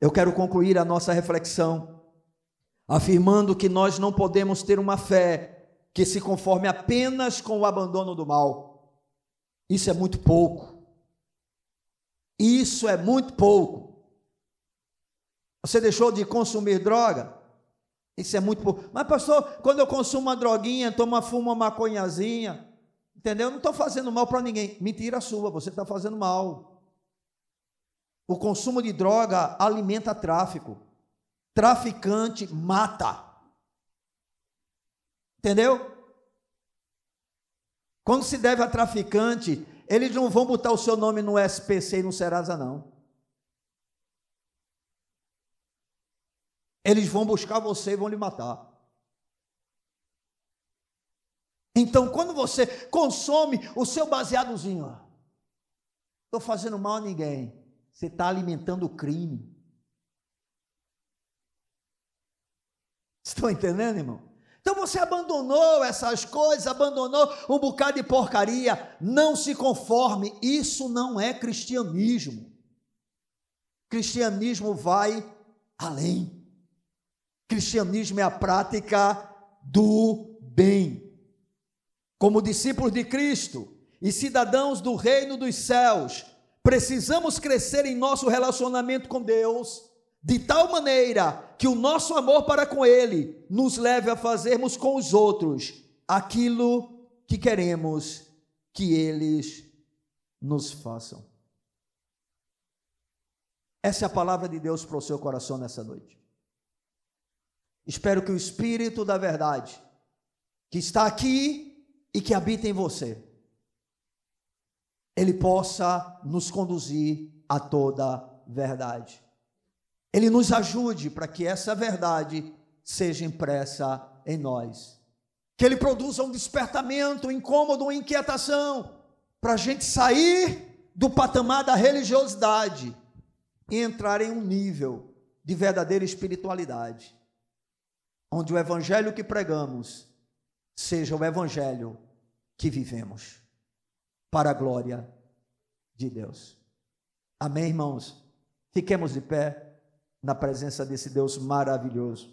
Eu quero concluir a nossa reflexão afirmando que nós não podemos ter uma fé que se conforme apenas com o abandono do mal. Isso é muito pouco. Isso é muito pouco. Você deixou de consumir droga? Isso é muito pouco. Mas, pastor, quando eu consumo uma droguinha, tomo, fumo uma maconhazinha, Entendeu? Não estou fazendo mal para ninguém. Mentira sua, você está fazendo mal. O consumo de droga alimenta tráfico. Traficante mata. Entendeu? Quando se deve a traficante, eles não vão botar o seu nome no SPC e no Serasa, não. Eles vão buscar você e vão lhe matar. Então, quando você consome o seu baseadozinho, estou fazendo mal a ninguém, você está alimentando o crime. Estão entendendo, irmão? Então você abandonou essas coisas, abandonou um bocado de porcaria. Não se conforme, isso não é cristianismo. Cristianismo vai além. Cristianismo é a prática do bem como discípulos de Cristo e cidadãos do reino dos céus, precisamos crescer em nosso relacionamento com Deus, de tal maneira que o nosso amor para com Ele nos leve a fazermos com os outros aquilo que queremos que eles nos façam. Essa é a palavra de Deus para o seu coração nessa noite. Espero que o Espírito da Verdade, que está aqui e que habita em você, ele possa nos conduzir a toda verdade. Ele nos ajude para que essa verdade seja impressa em nós. Que ele produza um despertamento, um incômodo, uma inquietação, para a gente sair do patamar da religiosidade e entrar em um nível de verdadeira espiritualidade, onde o evangelho que pregamos seja o evangelho que vivemos, para a glória de Deus. Amém, irmãos? Fiquemos de pé na presença desse Deus maravilhoso.